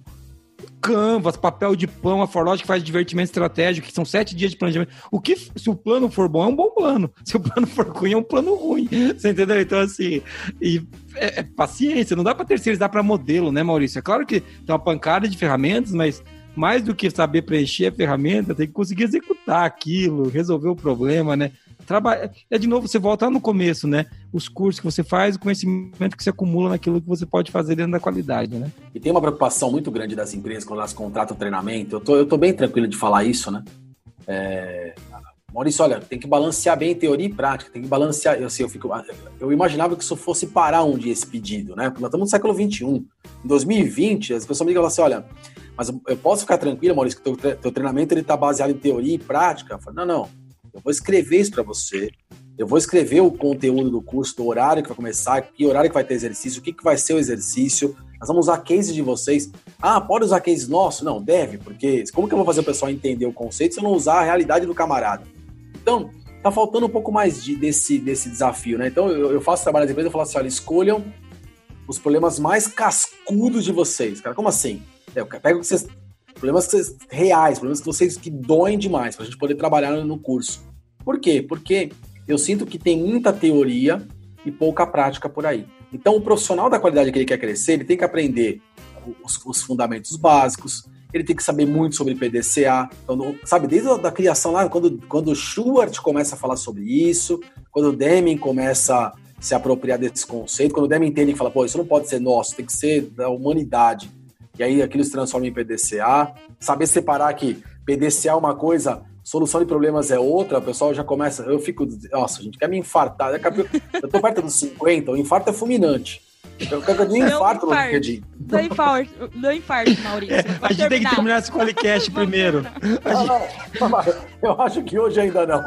Canvas, papel de pão, a Forlogic faz divertimento estratégico, que são sete dias de planejamento. O que, se o plano for bom, é um bom plano. Se o plano for ruim, é um plano ruim. Você entendeu? Então, assim, e é, é paciência, não dá para terceirizar para modelo, né, Maurício? É claro que tem uma pancada de ferramentas, mas mais do que saber preencher a ferramenta, tem que conseguir executar aquilo, resolver o problema, né? É de novo, você volta no começo, né? Os cursos que você faz, o conhecimento que você acumula naquilo que você pode fazer dentro da qualidade, né? E tem uma preocupação muito grande das empresas quando elas contratam treinamento. Eu tô, eu tô bem tranquilo de falar isso, né? É... Maurício, olha, tem que balancear bem teoria e prática, tem que balancear. Eu, assim, eu, fico, eu imaginava que isso fosse parar um dia esse pedido, né? Nós estamos no século XXI. Em 2020, as pessoas me ligam assim: olha, mas eu posso ficar tranquilo, Maurício, que teu, teu treinamento ele está baseado em teoria e prática? Eu falo, não, não. Eu vou escrever isso para você. Eu vou escrever o conteúdo do curso, do horário que vai começar, que horário que vai ter exercício, o que, que vai ser o exercício. Nós vamos usar cases de vocês. Ah, pode usar cases nossos? Não, deve, porque como que eu vou fazer o pessoal entender o conceito se eu não usar a realidade do camarada? Então, tá faltando um pouco mais de, desse, desse desafio, né? Então, eu, eu faço trabalho nas empresas e falo assim: olha, escolham os problemas mais cascudos de vocês. Cara, como assim? Eu pego vocês, problemas que vocês, reais, problemas que vocês que doem demais, para a gente poder trabalhar no curso. Por quê? Porque eu sinto que tem muita teoria e pouca prática por aí. Então, o profissional da qualidade que ele quer crescer, ele tem que aprender os, os fundamentos básicos, ele tem que saber muito sobre PDCA, então, sabe, desde a da criação lá, quando, quando o Schubert começa a falar sobre isso, quando o Deming começa a se apropriar desse conceito, quando o Deming entende e fala, pô, isso não pode ser nosso, tem que ser da humanidade, e aí aquilo se transforma em PDCA, saber separar que PDCA é uma coisa solução de problemas é outra, o pessoal já começa. Eu fico. Nossa, a gente quer me infartar. Eu tô perto dos 50, o infarto é fulminante. Eu quero que eu infarto no LinkedIn. Não infarto, não infarto, Maurício. A gente tem que terminar esse podcast primeiro. Eu acho que hoje ainda não.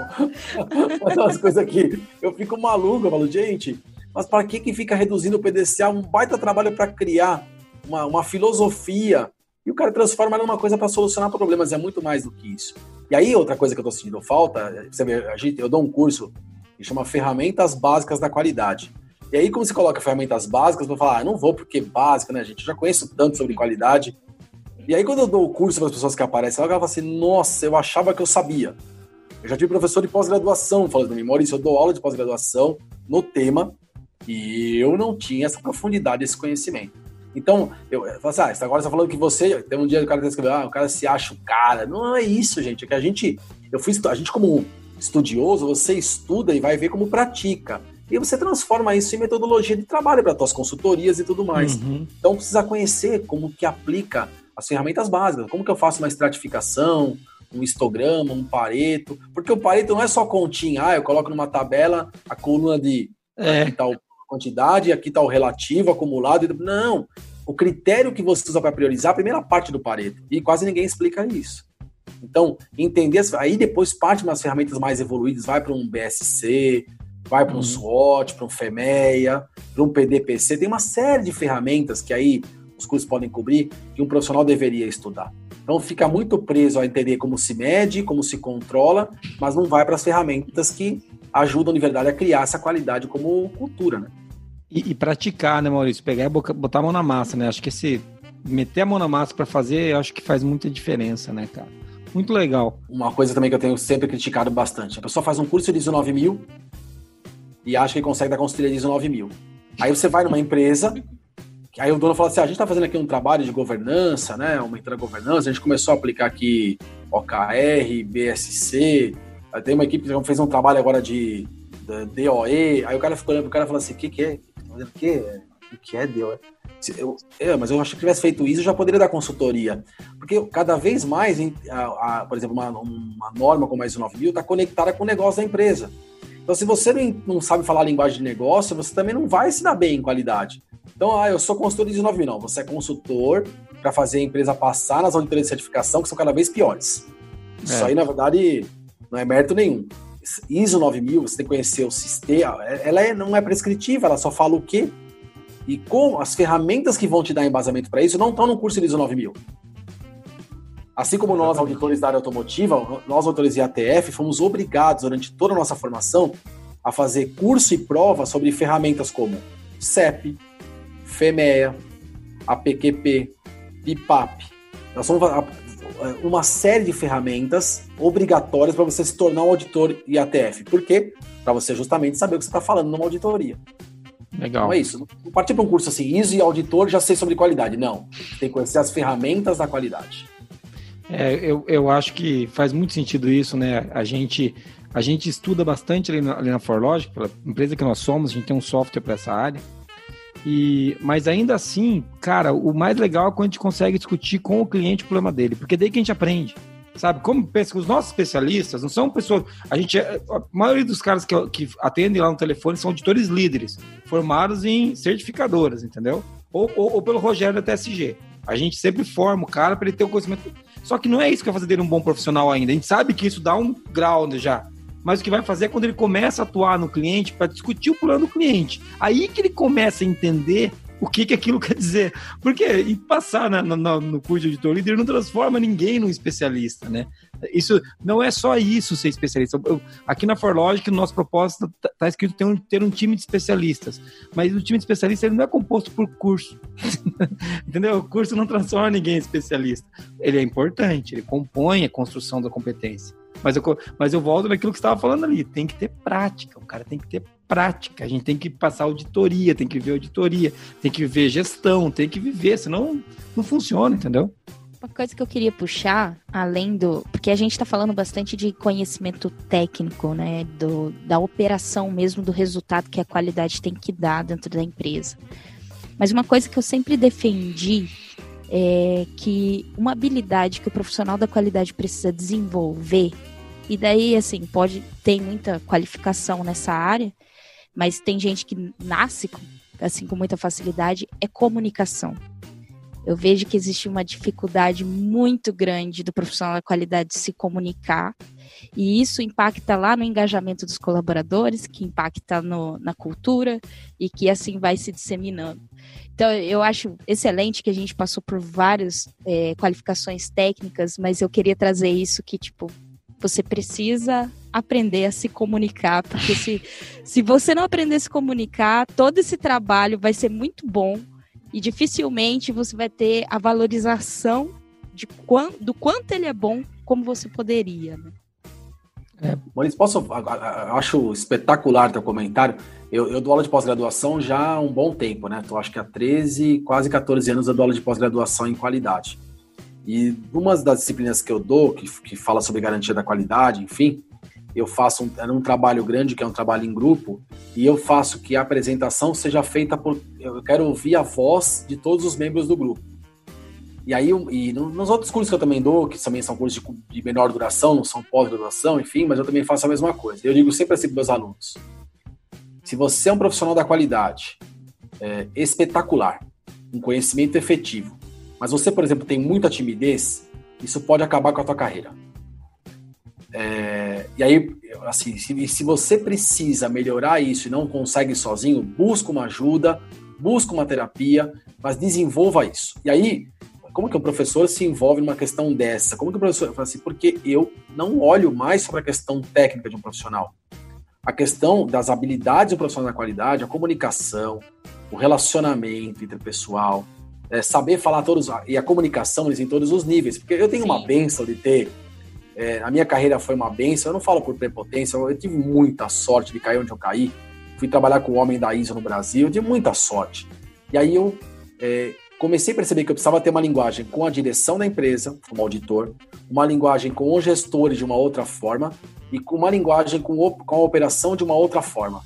Mas umas coisas que eu fico maluco, eu falo, gente, mas para que que fica reduzindo o PDCA? Um baita trabalho para criar uma, uma filosofia e o cara transforma numa coisa para solucionar problemas. É muito mais do que isso. E aí, outra coisa que eu tô sentindo falta, você vê, a gente, eu dou um curso que chama Ferramentas Básicas da Qualidade. E aí, como você coloca ferramentas básicas, eu vou falar, ah, não vou porque básica, né, gente? Eu já conheço tanto sobre qualidade. E aí, quando eu dou o curso para as pessoas que aparecem, ela fala assim: nossa, eu achava que eu sabia. Eu já tive professor de pós-graduação falando para mim, Maurício, eu dou aula de pós-graduação no tema e eu não tinha essa profundidade, esse conhecimento. Então, eu, eu falo assim, ah, agora você tá falando que você, tem um dia que o cara tá escrevendo, ah, o cara se acha o cara. Não é isso, gente, é que a gente, eu fui, a gente como estudioso, você estuda e vai ver como pratica. E você transforma isso em metodologia de trabalho para suas consultorias e tudo mais. Uhum. Então precisa conhecer como que aplica as ferramentas básicas, como que eu faço uma estratificação, um histograma, um pareto, porque o pareto não é só continha, ah, eu coloco numa tabela a coluna de é. tal quantidade, aqui está o relativo, acumulado. Não. O critério que você usa para priorizar, a primeira parte do Pareto. E quase ninguém explica isso. Então, entender. Aí depois parte umas ferramentas mais evoluídas, vai para um BSC, vai para um uhum. SWOT, para um FEMEA, para um PDPC. Tem uma série de ferramentas que aí os cursos podem cobrir que um profissional deveria estudar. Então fica muito preso a entender como se mede, como se controla, mas não vai para as ferramentas que ajudam de verdade a criar essa qualidade como cultura, né? E, e, praticar, né, Maurício? Pegar e botar a mão na massa, né? Acho que esse meter a mão na massa para fazer, acho que faz muita diferença, né, cara? Muito legal. Uma coisa também que eu tenho sempre criticado bastante: a pessoa faz um curso de ISO 9000 e acha que consegue dar consultoria de ISO 9000. Aí você vai numa empresa, aí o dono fala assim: ah, a gente está fazendo aqui um trabalho de governança, né? Aumentando a governança, a gente começou a aplicar aqui OKR, BSC. Tem uma equipe que fez um trabalho agora de, de DOE. Aí o cara ficou olhando pro cara e falou assim: o que, que é? Fazendo o quê? O que é Deus? Eu, é, mas eu acho que tivesse feito isso, eu já poderia dar consultoria. Porque cada vez mais, a, a, por exemplo, uma, uma, norma como a ISO 9000 está conectada com o negócio da empresa. Então, se você não, não, sabe falar a linguagem de negócio, você também não vai se dar bem em qualidade. Então, ah, eu sou consultor de ISO 9000. Não, você é consultor para fazer a empresa passar nas auditorias de certificação, que são cada vez piores. É. Isso aí, na verdade, não é mérito nenhum. ISO 9000, você tem que conhecer o sistema, ela é, não é prescritiva, ela só fala o quê? E com as ferramentas que vão te dar embasamento para isso não estão no curso de ISO 9000. Assim como nós, auditores da área automotiva, nós, auditores de ATF, fomos obrigados durante toda a nossa formação a fazer curso e prova sobre ferramentas como CEP, FEMEA, APQP, PIPAP. Nós somos é, uma série de ferramentas obrigatórias para você se tornar um auditor IATF. Por quê? Para você justamente saber o que você está falando numa auditoria. Legal. Não é isso. Não partir para um curso assim, ISO e auditor, já sei sobre qualidade. Não. Tem que conhecer as ferramentas da qualidade. É, eu, eu acho que faz muito sentido isso, né? A gente, a gente estuda bastante ali na, ali na Forlogic, pela empresa que nós somos, a gente tem um software para essa área. E, mas ainda assim, cara, o mais legal é quando a gente consegue discutir com o cliente o problema dele, porque daí que a gente aprende. Sabe? Como pensa os nossos especialistas não são pessoas. A gente, é, a maioria dos caras que, que atendem lá no telefone são auditores líderes, formados em certificadoras, entendeu? Ou, ou, ou pelo Rogério da TSG. A gente sempre forma o cara para ele ter o conhecimento. Só que não é isso que vai fazer dele um bom profissional ainda. A gente sabe que isso dá um grau já mas o que vai fazer é quando ele começa a atuar no cliente para discutir o plano do cliente. Aí que ele começa a entender o que, que aquilo quer dizer. Porque passar na, no, no curso de auditor líder não transforma ninguém num especialista, né? Isso não é só isso ser especialista. Eu, aqui na ForLogic, no nosso propósito, está tá escrito ter um, ter um time de especialistas. Mas o time de especialista ele não é composto por curso. Entendeu? O curso não transforma ninguém em especialista. Ele é importante, ele compõe a construção da competência. Mas eu, mas eu volto naquilo que você estava falando ali. Tem que ter prática. O cara tem que ter prática. A gente tem que passar auditoria, tem que ver auditoria, tem que ver gestão, tem que viver, senão não funciona, entendeu? Uma coisa que eu queria puxar, além do. Porque a gente está falando bastante de conhecimento técnico, né? Do, da operação mesmo, do resultado que a qualidade tem que dar dentro da empresa. Mas uma coisa que eu sempre defendi é que uma habilidade que o profissional da qualidade precisa desenvolver, e daí, assim, pode ter muita qualificação nessa área, mas tem gente que nasce com, assim com muita facilidade, é comunicação. Eu vejo que existe uma dificuldade muito grande do profissional da qualidade de se comunicar, e isso impacta lá no engajamento dos colaboradores, que impacta no, na cultura e que assim vai se disseminando. Então, eu acho excelente que a gente passou por várias é, qualificações técnicas, mas eu queria trazer isso que, tipo, você precisa aprender a se comunicar, porque se, se você não aprender a se comunicar, todo esse trabalho vai ser muito bom e dificilmente você vai ter a valorização de quant, do quanto ele é bom como você poderia. Né? É. Maurício, posso? Acho espetacular teu comentário. Eu, eu dou aula de pós-graduação já há um bom tempo, né? Tô, acho que há 13, quase 14 anos eu dou aula de pós-graduação em qualidade. E uma das disciplinas que eu dou, que, que fala sobre garantia da qualidade, enfim, eu faço um, é um trabalho grande, que é um trabalho em grupo, e eu faço que a apresentação seja feita por. Eu quero ouvir a voz de todos os membros do grupo. E aí, e nos outros cursos que eu também dou, que também são cursos de, de menor duração, não são pós-graduação, enfim, mas eu também faço a mesma coisa. Eu digo sempre assim para meus alunos: se você é um profissional da qualidade, é, espetacular, um conhecimento efetivo, mas você, por exemplo, tem muita timidez, isso pode acabar com a tua carreira. É, e aí, assim, se, se você precisa melhorar isso e não consegue sozinho, busca uma ajuda, busca uma terapia, mas desenvolva isso. E aí, como que o professor se envolve numa questão dessa? Como que o professor fala assim? Porque eu não olho mais sobre a questão técnica de um profissional. A questão das habilidades do profissional da qualidade, a comunicação, o relacionamento interpessoal, é, saber falar todos e a comunicação em todos os níveis. Porque eu tenho Sim. uma benção de ter é, a minha carreira foi uma benção, eu não falo por prepotência, eu tive muita sorte de cair onde eu caí. Fui trabalhar com o homem da ISO no Brasil, eu tive muita sorte. E aí eu é, comecei a perceber que eu precisava ter uma linguagem com a direção da empresa, como auditor, uma linguagem com os gestores de uma outra forma e com uma linguagem com, o, com a operação de uma outra forma.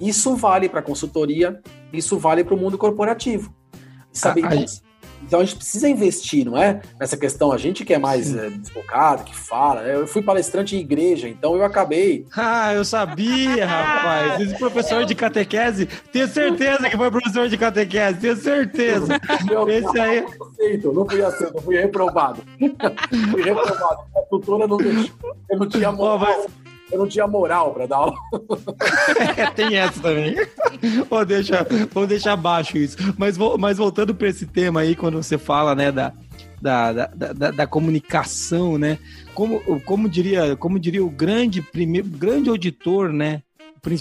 Isso vale para a consultoria, isso vale para o mundo corporativo. Sabe, a, então a gente precisa investir, não é? Nessa questão, a gente que é mais é, desbocado, que fala. Eu fui palestrante em igreja, então eu acabei. Ah, eu sabia, rapaz. Esse professor de catequese, tenho certeza que foi professor de catequese, tenho certeza. Eu, Esse aí. Não, aceito, não fui aceito, fui reprovado. fui reprovado. A tutora não deixou. Eu não tinha moral. Oh, mas eu não tinha moral para dar aula. é, tem essa também. vou, deixar, vou deixar abaixo isso. Mas, mas voltando para esse tema aí, quando você fala, né, da, da, da, da, da, comunicação, né? Como, como, diria, como diria o grande, primeiro, grande auditor, né?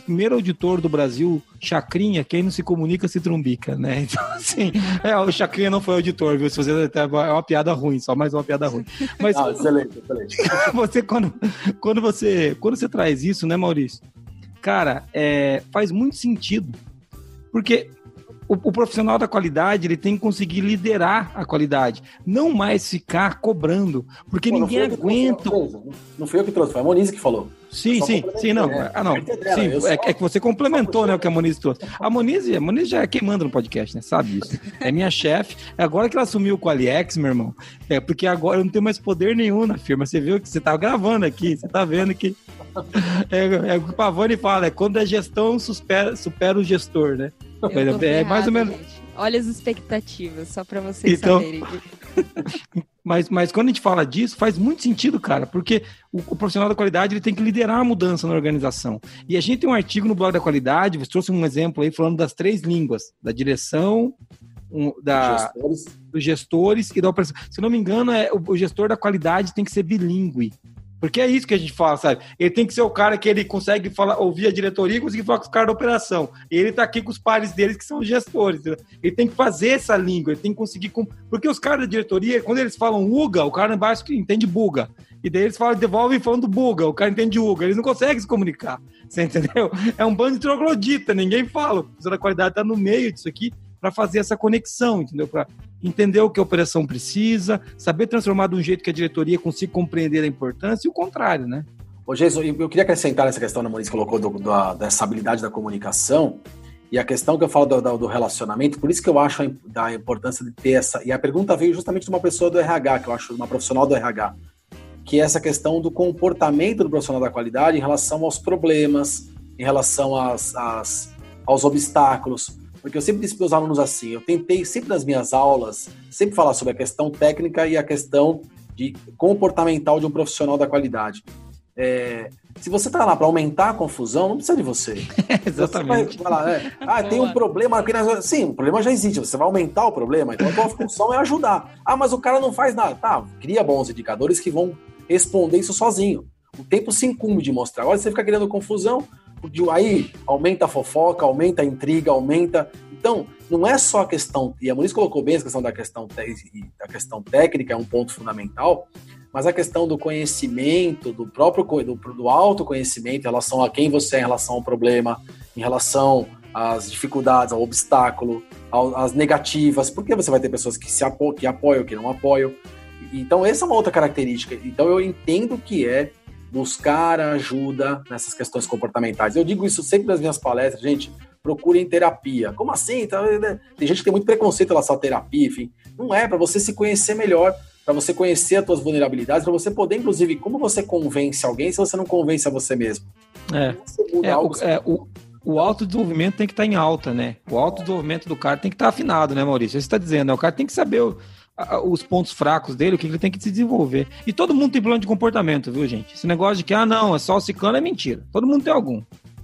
Primeiro auditor do Brasil, Chacrinha, quem não se comunica se trumbica, né? Então, assim, é, o Chacrinha não foi auditor, viu? Se você é uma piada ruim, só mais uma piada ruim. Mas ah, excelente, excelente. Você quando, quando você quando você traz isso, né, Maurício? Cara, é, faz muito sentido, porque o, o, profissional da qualidade ele tem que conseguir liderar a qualidade, não mais ficar cobrando, porque Pô, ninguém aguenta. Não foi eu que trouxe, foi a Moniz que falou. Sim, sim, sim, não. É, ah, não. Sim, é, é, que você complementou, né, o que a Moniz trouxe. A Moniz, a Moniz já é quem manda no podcast, né? Sabe isso. É minha chefe. É agora que ela assumiu o Qualiex, meu irmão. É porque agora eu não tenho mais poder nenhum na firma. Você viu que você tá gravando aqui, você tá vendo que. É, é o que o Pavone fala, é quando a gestão supera, supera o gestor, né? É, é mais ou menos. Gente. Olha as expectativas, só para vocês então, saberem. Mas, mas quando a gente fala disso, faz muito sentido, cara, porque o, o, profissional da qualidade ele tem que liderar a mudança na organização. E a gente tem um artigo no blog da qualidade, você trouxe um exemplo aí falando das três línguas, da direção, um, da, gestores. dos gestores e da operação. Se não me engano, é, o, o gestor da qualidade tem que ser bilíngue. Porque é isso que a gente fala, sabe? Ele tem que ser o cara que ele consegue falar, ouvir a diretoria e conseguir falar com os caras da operação. Ele tá aqui com os pares deles, que são gestores. Entendeu? Ele tem que fazer essa língua, ele tem que conseguir. Porque os caras da diretoria, quando eles falam UGA, o cara embaixo entende buga. E daí eles falam, devolvem falando buga, o cara entende UGA. Eles não conseguem se comunicar. Você entendeu? É um bando de troglodita, ninguém fala. Professor da qualidade tá no meio disso aqui para fazer essa conexão, entendeu? Para entender o que a operação precisa, saber transformar de um jeito que a diretoria consiga compreender a importância e o contrário, né? Ô, Jesus, eu queria acrescentar nessa questão que a Moniz colocou do, do, dessa habilidade da comunicação e a questão que eu falo do, do, relacionamento, por isso que eu acho a, da importância de ter essa. E a pergunta veio justamente de uma pessoa do RH, que eu acho uma profissional do RH, que é essa questão do comportamento do profissional da qualidade em relação aos problemas, em relação às, às aos obstáculos. Porque eu sempre disse para os alunos assim, eu tentei sempre nas minhas aulas, sempre falar sobre a questão técnica e a questão de comportamental de um profissional da qualidade. É, se você está lá para aumentar a confusão, não precisa de você. Exatamente. Você vai, vai lá, é, ah, tem um problema aqui. Na... Sim, o problema já existe. Você vai aumentar o problema. Então a tua função é ajudar. Ah, mas o cara não faz nada. Tá, cria bons indicadores que vão responder isso sozinho. O tempo se incumbe de mostrar. Agora você fica criando confusão, aí aumenta a fofoca, aumenta a intriga, aumenta. Então, não é só a questão, e a Muniz colocou bem a questão da questão, da questão técnica, é um ponto fundamental, mas a questão do conhecimento, do próprio do, do autoconhecimento em relação a quem você é em relação ao problema, em relação às dificuldades, ao obstáculo, às negativas, porque você vai ter pessoas que se apo que apoiam, que não apoiam. Então, essa é uma outra característica. Então, eu entendo que é buscar ajuda nessas questões comportamentais. Eu digo isso sempre nas minhas palestras, gente, procurem terapia. Como assim? Tá, né? Tem gente que tem muito preconceito em relação à terapia, enfim. Não é, para você se conhecer melhor, para você conhecer as suas vulnerabilidades, para você poder, inclusive, como você convence alguém se você não convence a você mesmo? É, é, o, é o, o autodesenvolvimento tem que estar tá em alta, né? O autodesenvolvimento do cara tem que estar tá afinado, né, Maurício? Você está dizendo, né? O cara tem que saber os pontos fracos dele, o que ele tem que se desenvolver. E todo mundo tem plano de comportamento, viu, gente? Esse negócio de que, ah, não, é só o ciclano é mentira. Todo mundo tem algum.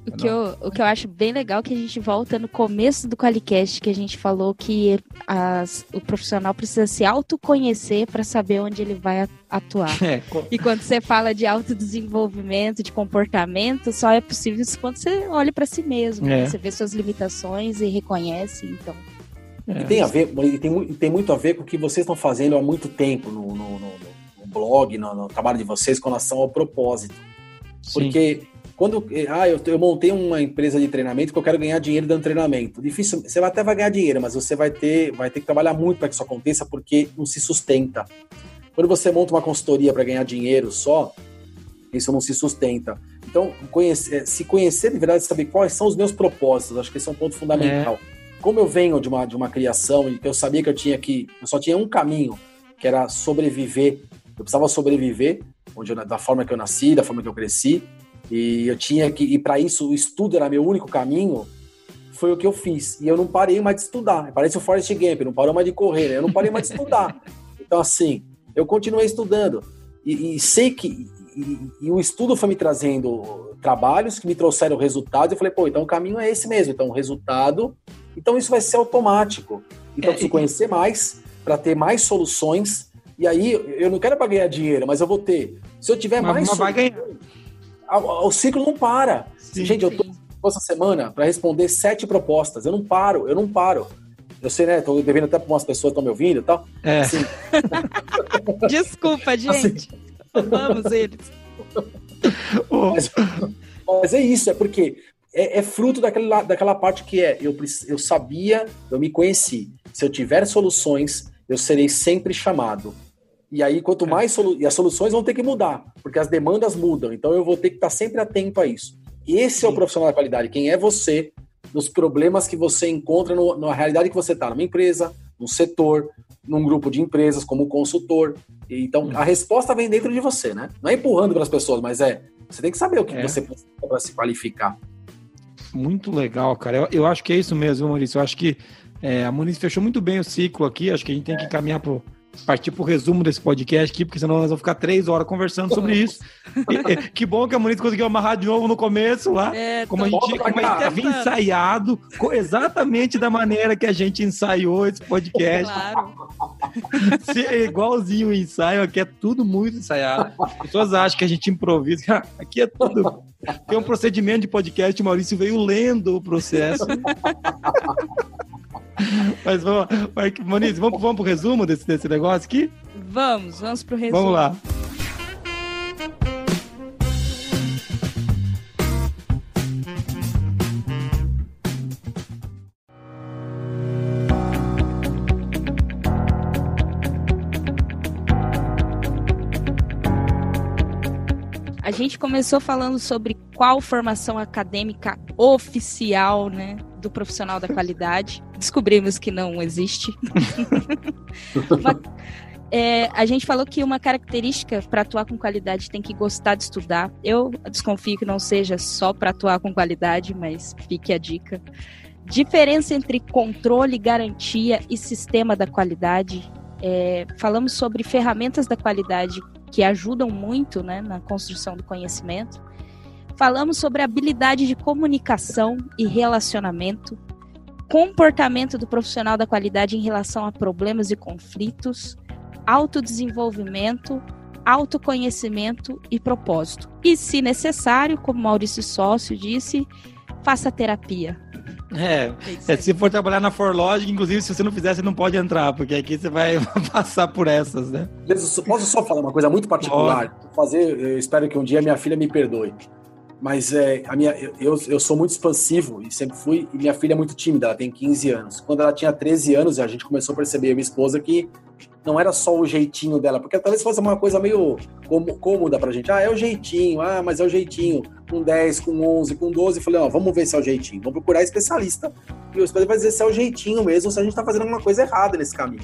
O que, eu, o que eu acho bem legal é que a gente volta no começo do Qualicast, que a gente falou que as, o profissional precisa se autoconhecer para saber onde ele vai atuar. É. E quando você fala de autodesenvolvimento, de comportamento, só é possível quando você olha para si mesmo. É. Né? Você vê suas limitações e reconhece. Então, é. E tem a ver, e tem, tem muito a ver com o que vocês estão fazendo há muito tempo no, no, no, no blog, no, trabalho de vocês com relação ao propósito. Sim. Porque quando ah, eu, eu, montei uma empresa de treinamento que eu quero ganhar dinheiro dando treinamento. Difícil, você até vai ganhar dinheiro, mas você vai ter, vai ter que trabalhar muito para que isso aconteça porque não se sustenta. Quando você monta uma consultoria para ganhar dinheiro só, isso não se sustenta. Então, conhecer, se conhecer de verdade, saber quais são os meus propósitos, acho que esse é um ponto fundamental. É como eu venho de uma, de uma criação e que eu sabia que eu tinha que. Eu só tinha um caminho, que era sobreviver. Eu precisava sobreviver, onde eu, da forma que eu nasci, da forma que eu cresci. E eu tinha que. E para isso, o estudo era meu único caminho. Foi o que eu fiz. E eu não parei mais de estudar. Parece o Forrest Gump, não parou mais de correr, né? Eu não parei mais de estudar. Então, assim, eu continuei estudando. E, e sei que. E, e, o estudo foi me trazendo trabalhos que me trouxeram resultados. Eu falei, pô, então o caminho é esse mesmo. Então, o resultado então isso vai ser automático. Então é, preciso conhecer mais para ter mais soluções. E aí eu não quero para ganhar dinheiro, mas eu vou ter. Se eu tiver mas mais vai ganhar. O ciclo não para. Sim, Gente, eu tô essa semana para responder sete propostas. Eu não paro, eu não paro. Eu sei, né? Tô devendo até para umas pessoas que estão me ouvindo e tal. É. Assim... Desculpa, gente. Assim... Amamos eles. Mas, mas, é isso, é porque é, é, fruto daquela, daquela parte que é eu, eu sabia, eu me conheci. Se eu tiver soluções, eu serei sempre chamado. E aí, quanto é. mais solu e as soluções vão ter que mudar, porque as demandas mudam. Então, eu vou ter que estar sempre atento a isso. Esse Sim. é o profissional da qualidade. Quem é você nos problemas que você encontra no, na realidade que você está, numa empresa, num setor, num grupo de empresas, como consultor. Então, a resposta vem dentro de você, né? Não é empurrando para as pessoas, mas é você tem que saber o que é. você precisa para se qualificar. Muito legal, cara. Eu, eu acho que é isso mesmo, Maurício. Eu acho que é, a Muniz fechou muito bem o ciclo aqui. Acho que a gente tem que caminhar pro, partir para o resumo desse podcast aqui, porque senão nós vamos ficar três horas conversando sobre isso. E, que bom que a Moniz conseguiu amarrar de novo no começo lá. É, como, a gente, como a gente havia ensaiado, exatamente da maneira que a gente ensaiou esse podcast. Claro. Se, é igualzinho o ensaio, aqui é tudo muito ensaiado. As pessoas acham que a gente improvisa. Aqui é tudo. Tem um procedimento de podcast, o Maurício veio lendo o processo. Mas vamos, Moniz, vamos, vamos pro resumo desse, desse negócio aqui? Vamos, vamos pro resumo. Vamos lá. A gente começou falando sobre qual formação acadêmica oficial, né, do profissional da qualidade. Descobrimos que não existe. uma, é, a gente falou que uma característica para atuar com qualidade tem que gostar de estudar. Eu desconfio que não seja só para atuar com qualidade, mas fique a dica. Diferença entre controle, garantia e sistema da qualidade. É, falamos sobre ferramentas da qualidade que ajudam muito né, na construção do conhecimento. Falamos sobre habilidade de comunicação e relacionamento, comportamento do profissional da qualidade em relação a problemas e conflitos, autodesenvolvimento, autoconhecimento e propósito. E, se necessário, como Maurício Sócio disse, faça terapia. É, é, se for trabalhar na Forlogic, inclusive, se você não fizer, você não pode entrar, porque aqui você vai passar por essas, né? Posso só falar uma coisa muito particular? Fazer, eu espero que um dia minha filha me perdoe. Mas é, a minha, eu, eu sou muito expansivo e sempre fui, e minha filha é muito tímida, ela tem 15 anos. Quando ela tinha 13 anos, a gente começou a perceber, minha esposa, que não era só o jeitinho dela, porque talvez fosse uma coisa meio cômoda pra gente. Ah, é o jeitinho, ah, mas é o jeitinho. Com 10, com 11, com 12, eu falei, ó, vamos ver se é o jeitinho. Vamos procurar especialista. E o especialista vai dizer se é o jeitinho mesmo, se a gente tá fazendo alguma coisa errada nesse caminho.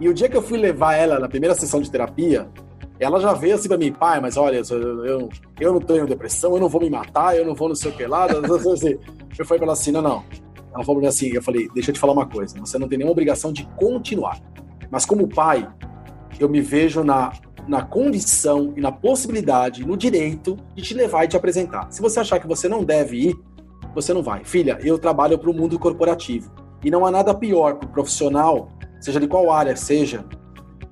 E o dia que eu fui levar ela na primeira sessão de terapia, ela já veio assim pra mim, pai, mas olha, eu, eu, não tenho depressão, eu não vou me matar, eu não vou não sei o que lá. eu falei pra ela assim, não, não. Ela falou assim, eu falei, deixa eu te falar uma coisa, você não tem nenhuma obrigação de continuar. Mas como pai, eu me vejo na, na condição e na possibilidade, no direito de te levar e te apresentar. Se você achar que você não deve ir, você não vai. Filha, eu trabalho para o mundo corporativo. E não há nada pior para o profissional, seja de qual área seja,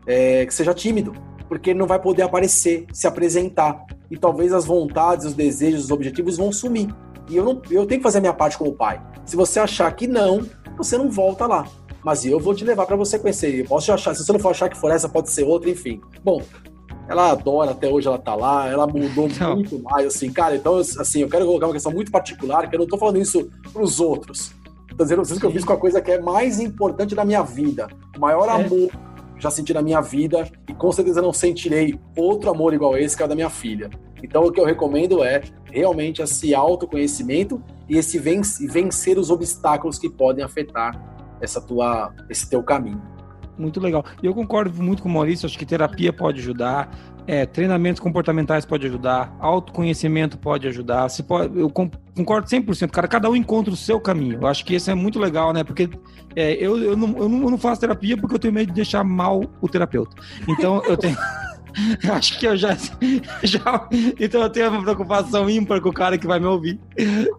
é, que seja tímido, porque ele não vai poder aparecer, se apresentar. E talvez as vontades, os desejos, os objetivos vão sumir. E eu, não, eu tenho que fazer a minha parte como pai. Se você achar que não, você não volta lá mas eu vou te levar para você conhecer. Eu posso achar, se você não for achar que for essa, pode ser outra, enfim. Bom, ela adora, até hoje ela tá lá, ela mudou então... muito mais, assim, cara, então, assim, eu quero colocar uma questão muito particular, que eu não tô falando isso pros outros. Tô dizendo vocês que eu fiz com a coisa que é mais importante da minha vida, o maior é. amor já senti na minha vida, e com certeza não sentirei outro amor igual esse, que é o da minha filha. Então, o que eu recomendo é realmente esse autoconhecimento e esse vencer os obstáculos que podem afetar essa tua, esse teu caminho. Muito legal. E eu concordo muito com o Maurício, acho que terapia pode ajudar, é, treinamentos comportamentais pode ajudar, autoconhecimento pode ajudar. Você pode, eu concordo 100%, cara, cada um encontra o seu caminho. Eu acho que isso é muito legal, né? Porque é, eu, eu, não, eu não faço terapia porque eu tenho medo de deixar mal o terapeuta. Então eu tenho. Acho que eu já, já. Então eu tenho uma preocupação ímpar com o cara que vai me ouvir.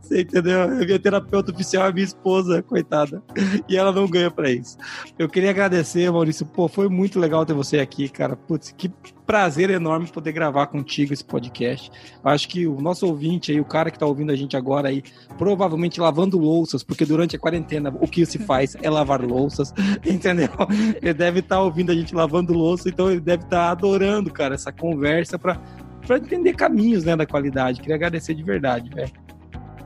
Você entendeu? A minha terapeuta oficial é minha esposa, coitada. E ela não ganha pra isso. Eu queria agradecer, Maurício. Pô, foi muito legal ter você aqui, cara. Putz, que prazer enorme poder gravar contigo esse podcast. Acho que o nosso ouvinte aí, o cara que tá ouvindo a gente agora aí, provavelmente lavando louças, porque durante a quarentena o que se faz é lavar louças, entendeu? Ele deve estar tá ouvindo a gente lavando louça, então ele deve estar tá adorando, cara, essa conversa para para entender caminhos, né, da qualidade. Queria agradecer de verdade, velho.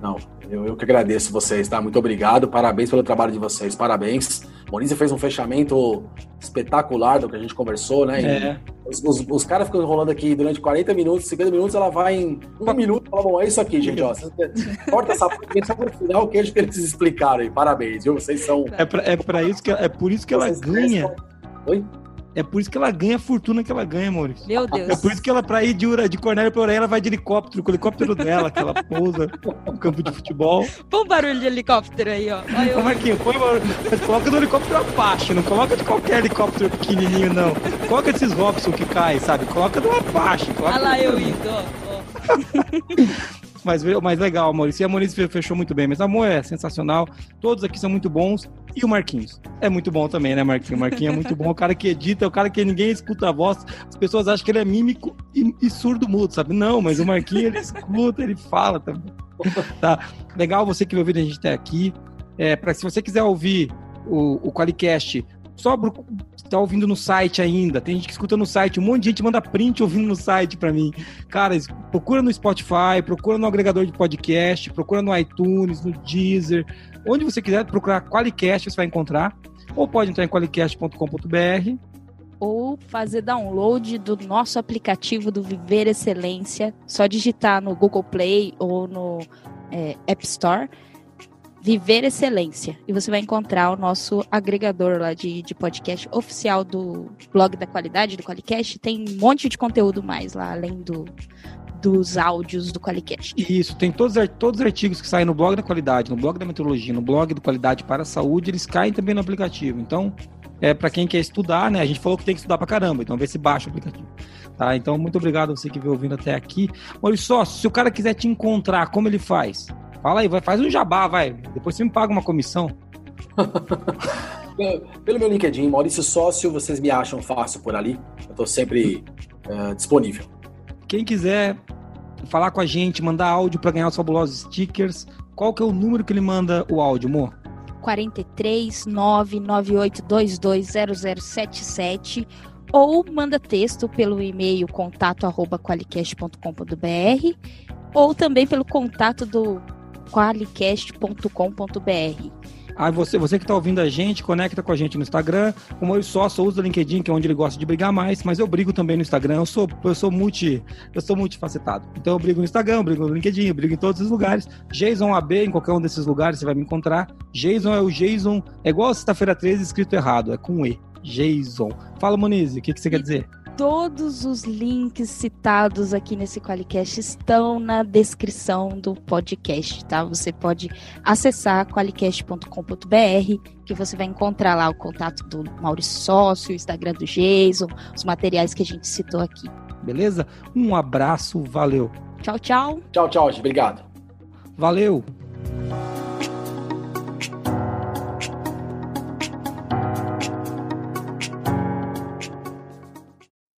Não, eu, eu que agradeço vocês, tá? Muito obrigado, parabéns pelo trabalho de vocês, parabéns. Monize fez um fechamento espetacular do que a gente conversou, né? É. Os, os, os, caras ficam enrolando aqui durante 40 minutos, 50 minutos, ela vai em um minuto e fala, bom, é isso aqui, gente, ó. Corta essa parte, só pro final o queijo que eles explicaram aí. Parabéns, viu? Vocês são... É pra, é pra isso que, é por isso que ela ganha... Oi? É por isso que ela ganha a fortuna que ela ganha, Maurício. Meu Deus. É por isso que ela, pra ir de, Ura- de Cornélio pra Orelha, ela vai de helicóptero, com o helicóptero dela, que ela pousa no campo de futebol. Põe um barulho de helicóptero aí, ó. Olha eu. Ô, Marquinhos, põe uma... mas coloca no helicóptero Apache, não coloca de qualquer helicóptero pequenininho, não. Coloca esses Robson que cai, sabe? Coloca do Apache. Coloca Olha lá eu indo, ó. Mas, mas legal, Maurício. E a Maurício fechou muito bem. Mas amor é sensacional. Todos aqui são muito bons. E o Marquinhos. É muito bom também, né, Marquinhos? O Marquinhos é muito bom. O cara que edita, o cara que ninguém escuta a voz. As pessoas acham que ele é mímico e, e surdo mudo, sabe? Não, mas o Marquinhos, ele escuta, ele fala também. Tá? Legal você que vai ouvir a gente até aqui. É, pra, se você quiser ouvir o, o Qualicast, só tá ouvindo no site ainda. Tem gente que escuta no site. Um monte de gente manda print ouvindo no site pra mim. Cara, procura no Spotify, procura no agregador de podcast, procura no iTunes, no Deezer. Onde você quiser procurar Qualicast, você vai encontrar. Ou pode entrar em qualicast.com.br. Ou fazer download do nosso aplicativo do Viver Excelência. Só digitar no Google Play ou no é, App Store. Viver Excelência. E você vai encontrar o nosso agregador lá de, de podcast oficial do blog da qualidade, do Qualicast. Tem um monte de conteúdo mais lá, além do, dos áudios do Qualicast. Isso, tem todos, todos os artigos que saem no blog da qualidade, no blog da meteorologia, no blog do Qualidade para a Saúde, eles caem também no aplicativo. Então, é para quem quer estudar, né? A gente falou que tem que estudar pra caramba, então vê se baixa o aplicativo. Tá? Então, muito obrigado a você que veio ouvindo até aqui. Olha só, se o cara quiser te encontrar, como ele faz? Fala aí, vai, faz um jabá, vai. Depois você me paga uma comissão. Pelo- meu LinkedIn, Maurício Sócio, vocês me acham fácil por ali. Eu tô sempre eh, disponível. Quem quiser falar com a gente, mandar áudio para ganhar os fabulosos stickers, qual que é o número que ele manda o áudio, amor? 43 998220077 ou manda texto pelo e-mail contato arroba qualicast.com.br ou também pelo contato do qualicast.com.br. Aí você, você que está ouvindo a gente, conecta com a gente no Instagram. O Maurício Sócio usa o LinkedIn, que é onde ele gosta de brigar mais, mas eu brigo também no Instagram. Eu sou, eu sou multi, eu sou multifacetado. Então eu brigo no Instagram, eu brigo no LinkedIn, eu brigo em todos os lugares. Jason AB, em qualquer um desses lugares você vai me encontrar. Jason é o Jason, é igual sexta-feira 13 escrito errado, é com E. Jason. Fala, Moniz, o que, que você quer dizer? Todos os links citados aqui nesse Qualicast estão na descrição do podcast, tá? Você pode acessar qualicast.com.br, que você vai encontrar lá o contato do Maurício Sócio, o Instagram do Jason, os materiais que a gente citou aqui. Beleza? Um abraço, valeu. Tchau, tchau! Tchau, tchau. Obrigado. Valeu!